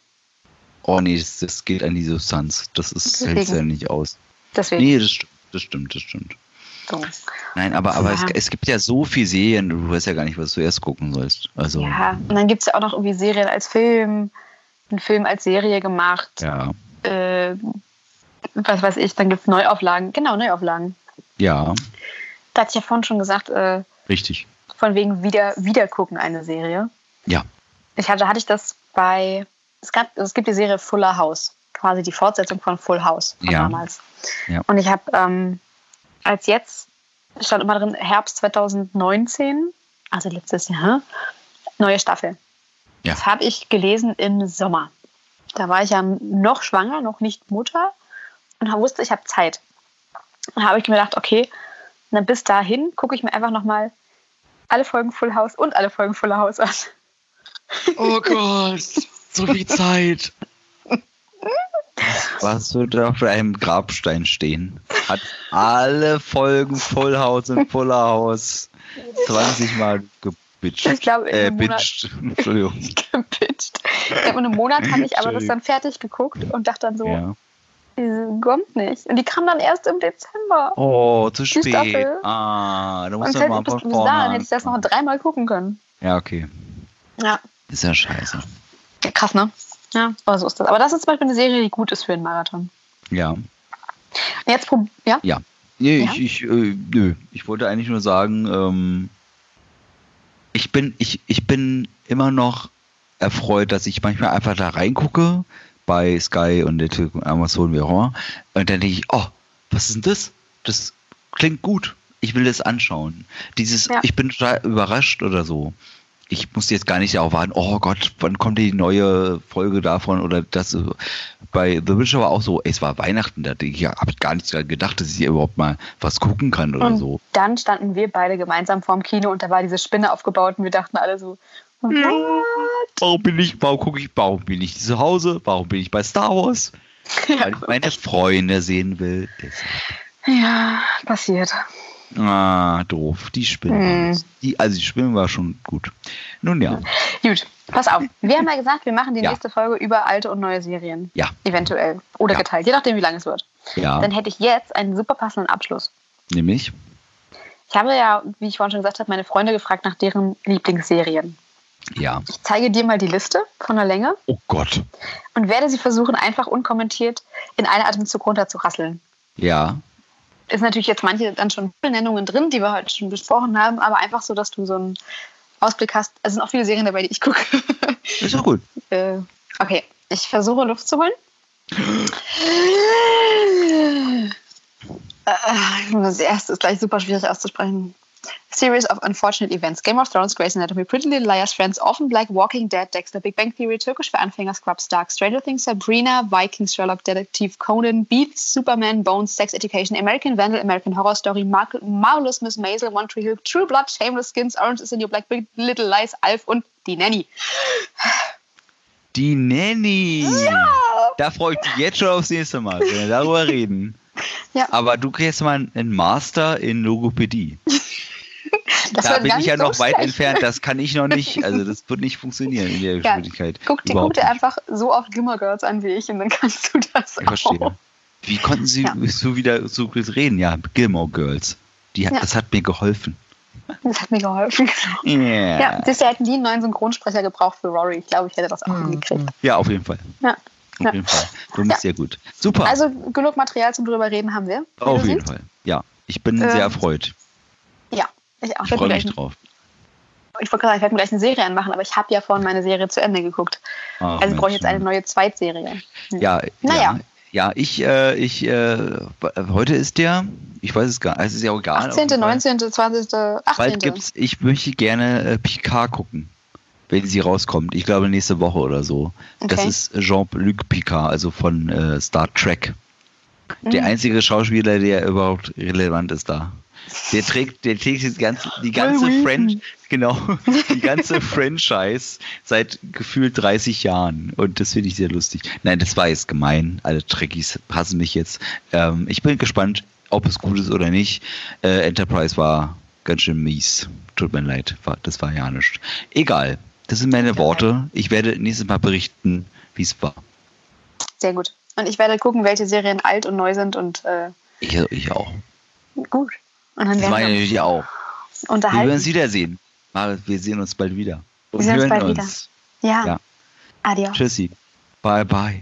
Speaker 4: Oh nee, das, das geht an die Substanz. Das ist hält ja nicht aus.
Speaker 3: Deswegen.
Speaker 4: Nee, das stimmt. Das stimmt, das stimmt.
Speaker 3: So.
Speaker 4: Nein, aber, aber
Speaker 3: Ja.
Speaker 4: es, es gibt ja so viele Serien, du weißt ja gar nicht, was du erst gucken sollst. Also,
Speaker 3: Ja, und dann gibt es ja auch noch irgendwie Serien als Film, einen Film als Serie gemacht.
Speaker 4: ja.
Speaker 3: Äh, was weiß ich, dann gibt es Neuauflagen. Genau, Neuauflagen.
Speaker 4: Ja,
Speaker 3: Da hatte ich ja vorhin schon gesagt, äh,
Speaker 4: richtig.
Speaker 3: von wegen wieder, wiedergucken eine Serie.
Speaker 4: Ja.
Speaker 3: Ich hatte, hatte ich das bei, es, gab, es gibt die Serie Fuller House, quasi die Fortsetzung von Full House von
Speaker 4: Ja.
Speaker 3: damals.
Speaker 4: Ja.
Speaker 3: Und ich habe ähm, als jetzt, stand immer drin, Herbst 2019, also letztes Jahr, neue Staffel.
Speaker 4: Ja.
Speaker 3: Das habe ich gelesen im Sommer. Da war ich ja noch schwanger, noch nicht Mutter und wusste, ich habe Zeit. Und habe ich mir gedacht, okay, dann bis dahin gucke ich mir einfach nochmal alle Folgen Full House und alle Folgen Full House an.
Speaker 4: Oh Gott, so viel Zeit. Was wird da auf einem Grabstein stehen? Hat alle Folgen Full House und Fuller House 20 Mal gebitcht.
Speaker 3: Ich glaube, in
Speaker 4: äh,
Speaker 3: einem Monat-.
Speaker 4: Entschuldigung.
Speaker 3: gepitcht. Ja, und im Monat habe ich aber das dann fertig geguckt und dachte dann so,
Speaker 4: Ja.
Speaker 3: die kommt nicht. Und die kam dann erst im Dezember.
Speaker 4: Oh, zu spät.
Speaker 3: Staffel.
Speaker 4: Ah, da
Speaker 3: und
Speaker 4: musst du
Speaker 3: hätte,
Speaker 4: mal
Speaker 3: bis,
Speaker 4: von
Speaker 3: bis dahin hätte ich das noch dreimal gucken können.
Speaker 4: Ja, okay.
Speaker 3: Ja,
Speaker 4: Ist ja scheiße.
Speaker 3: Ja, krass, ne? Ja, aber so ist das. Aber das ist zum Beispiel eine Serie, die gut ist für einen Marathon.
Speaker 4: Ja.
Speaker 3: Jetzt prob ja?
Speaker 4: Ja. Nee,
Speaker 3: Ja?
Speaker 4: ich, ich, äh, nö. Ich wollte eigentlich nur sagen, ähm, ich bin, ich, ich bin immer noch erfreut, dass ich manchmal einfach da reingucke bei Sky und Amazon wie auch immer. Und dann denke ich, oh, was ist denn das? Das klingt gut. Ich will das anschauen. Dieses,
Speaker 3: Ja.
Speaker 4: ich bin total überrascht oder so. Ich musste jetzt gar nicht darauf warten, oh Gott, wann kommt die neue Folge davon oder das. äh, Bei The Witcher war auch so, ey, es war Weihnachten, da ich, habe ich gar nicht gedacht, dass ich hier überhaupt mal was gucken kann oder
Speaker 3: Und
Speaker 4: so.
Speaker 3: dann standen wir beide gemeinsam vorm Kino und da war diese Spinne aufgebaut und wir dachten alle so, what?
Speaker 4: Warum bin ich, warum gucke ich, warum bin ich zu Hause? Warum bin ich bei Star Wars? Weil ich meine Freunde sehen will. Deshalb.
Speaker 3: Ja, passiert.
Speaker 4: Ah, doof. Die Spinne.
Speaker 3: Hm.
Speaker 4: Die, also die Spinne war schon gut. Nun ja.
Speaker 3: Gut, pass auf. Wir haben ja gesagt, wir machen die
Speaker 4: Ja.
Speaker 3: nächste Folge über alte und neue Serien.
Speaker 4: Ja.
Speaker 3: Eventuell. Oder
Speaker 4: Ja.
Speaker 3: geteilt, je nachdem, wie lang es wird.
Speaker 4: Ja.
Speaker 3: Dann hätte ich jetzt einen super passenden Abschluss.
Speaker 4: Nämlich.
Speaker 3: Ich habe ja, wie ich vorhin schon gesagt habe, meine Freunde gefragt nach deren Lieblingsserien.
Speaker 4: Ja.
Speaker 3: Ich zeige dir mal die Liste von der Länge
Speaker 4: Oh Gott.
Speaker 3: und werde sie versuchen, einfach unkommentiert in einer Atemzug runterzurasseln.
Speaker 4: Ja.
Speaker 3: Ist natürlich jetzt manche dann schon Nennungen drin, die wir heute schon besprochen haben, aber einfach so, dass du so einen Ausblick hast. Also sind auch viele Serien dabei, die ich gucke.
Speaker 4: Ist doch gut.
Speaker 3: Äh, okay, ich versuche Luft zu holen. Das erste ist gleich super schwierig auszusprechen. Series of Unfortunate Events. Game of Thrones, Grey's Anatomy, Pretty Little Liars, Friends, Orphan Black, Walking Dead, Dexter, Big Bang Theory, Türkisch für Anfänger, Scrubs, Dark, Stranger Things, Sabrina, Vikings, Sherlock, Detektiv Conan, Beats, Superman, Bones, Sex Education, American Vandal, American Horror Story, Mar Marvelous Miss Maisel, One Tree Hill, True Blood, Shameless Skins, Orange is the New Black, Big Little Lies, Alf und die Nanny.
Speaker 4: Die Nanny. Da freue ich mich jetzt schon aufs nächste Mal, wenn wir darüber reden.
Speaker 3: Ja.
Speaker 4: Aber du kriegst mal einen Master in Logopädie.
Speaker 3: Das
Speaker 4: da bin ich ja
Speaker 3: nicht so
Speaker 4: noch weit
Speaker 3: schlecht.
Speaker 4: entfernt. Das kann ich noch nicht. Also das wird nicht funktionieren in der
Speaker 3: Ja,
Speaker 4: Geschwindigkeit.
Speaker 3: Guck, dir- guck dir einfach so oft Gilmore Girls an wie ich und dann kannst du das
Speaker 4: Ich verstehe.
Speaker 3: auch.
Speaker 4: Wie konnten Sie
Speaker 3: Ja.
Speaker 4: so wieder so gut reden? Ja, Gilmore Girls. Die,
Speaker 3: Ja.
Speaker 4: Das hat mir geholfen.
Speaker 3: Das hat mir geholfen.
Speaker 4: Yeah.
Speaker 3: Ja, siehst du, hätten die einen neuen Synchronsprecher gebraucht für Rory. Ich glaube, ich hätte das auch hingekriegt.
Speaker 4: Ja, auf jeden Fall.
Speaker 3: Ja.
Speaker 4: Auf
Speaker 3: Ja.
Speaker 4: jeden Fall. Du bist
Speaker 3: Ja.
Speaker 4: sehr gut. Super.
Speaker 3: Also genug Material zum drüber reden haben wir.
Speaker 4: auf jeden
Speaker 3: siehst.
Speaker 4: Fall. Ja, ich bin
Speaker 3: Ähm,
Speaker 4: sehr erfreut.
Speaker 3: Ich auch.
Speaker 4: Ich freue mich drauf.
Speaker 3: Ich wollte gerade sagen, ich werde mir gleich eine Serie anmachen, aber ich habe ja vorhin meine Serie zu Ende geguckt.
Speaker 4: Ach,
Speaker 3: Also ich brauche
Speaker 4: Mensch,
Speaker 3: jetzt eine neue Zweitserie.
Speaker 4: Ja,
Speaker 3: Naja.
Speaker 4: ja. Ja, ich, äh, ich, äh, heute ist der, ich weiß es gar nicht, es ist ja auch egal. auf
Speaker 3: 18.,
Speaker 4: jeden Fall.
Speaker 3: 19., 20., 18.
Speaker 4: Bald gibt's, ich möchte gerne äh, Picard gucken, wenn sie rauskommt. Ich glaube nächste Woche oder so. Das
Speaker 3: Okay.
Speaker 4: ist Jean-Luc Picard, also von äh, Star Trek. Der
Speaker 3: Mhm.
Speaker 4: einzige Schauspieler, der überhaupt relevant ist da. Der trägt, der trägt die ganze, die ganze French, genau, die ganze Franchise seit gefühlt 30 Jahren. Und das finde ich sehr lustig. Nein, das war jetzt gemein. Alle Trekkies hassen mich jetzt. Ähm, ich bin gespannt, ob es gut ist oder nicht. Äh, Enterprise war ganz schön mies. Tut mir leid. War, das war ja nichts. Egal. Das sind meine Worte. Ich werde nächstes Mal berichten, wie es war.
Speaker 3: Sehr gut. Und ich werde gucken, welche Serien alt und neu sind und äh,
Speaker 4: Ich, ich auch.
Speaker 3: gut. Und dann
Speaker 4: Das
Speaker 3: werden
Speaker 4: meine
Speaker 3: wir
Speaker 4: ich auch.
Speaker 3: uns
Speaker 4: Wir
Speaker 3: unterhalten.
Speaker 4: werden uns wiedersehen. Marit, wir sehen uns bald wieder. Und
Speaker 3: Wir sehen uns bald
Speaker 4: uns.
Speaker 3: Ja.
Speaker 4: Ja.
Speaker 3: Adios.
Speaker 4: Tschüssi. Bye, bye.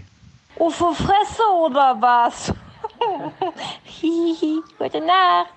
Speaker 2: Ufo Fresse oder was? Hihi, gute Nacht.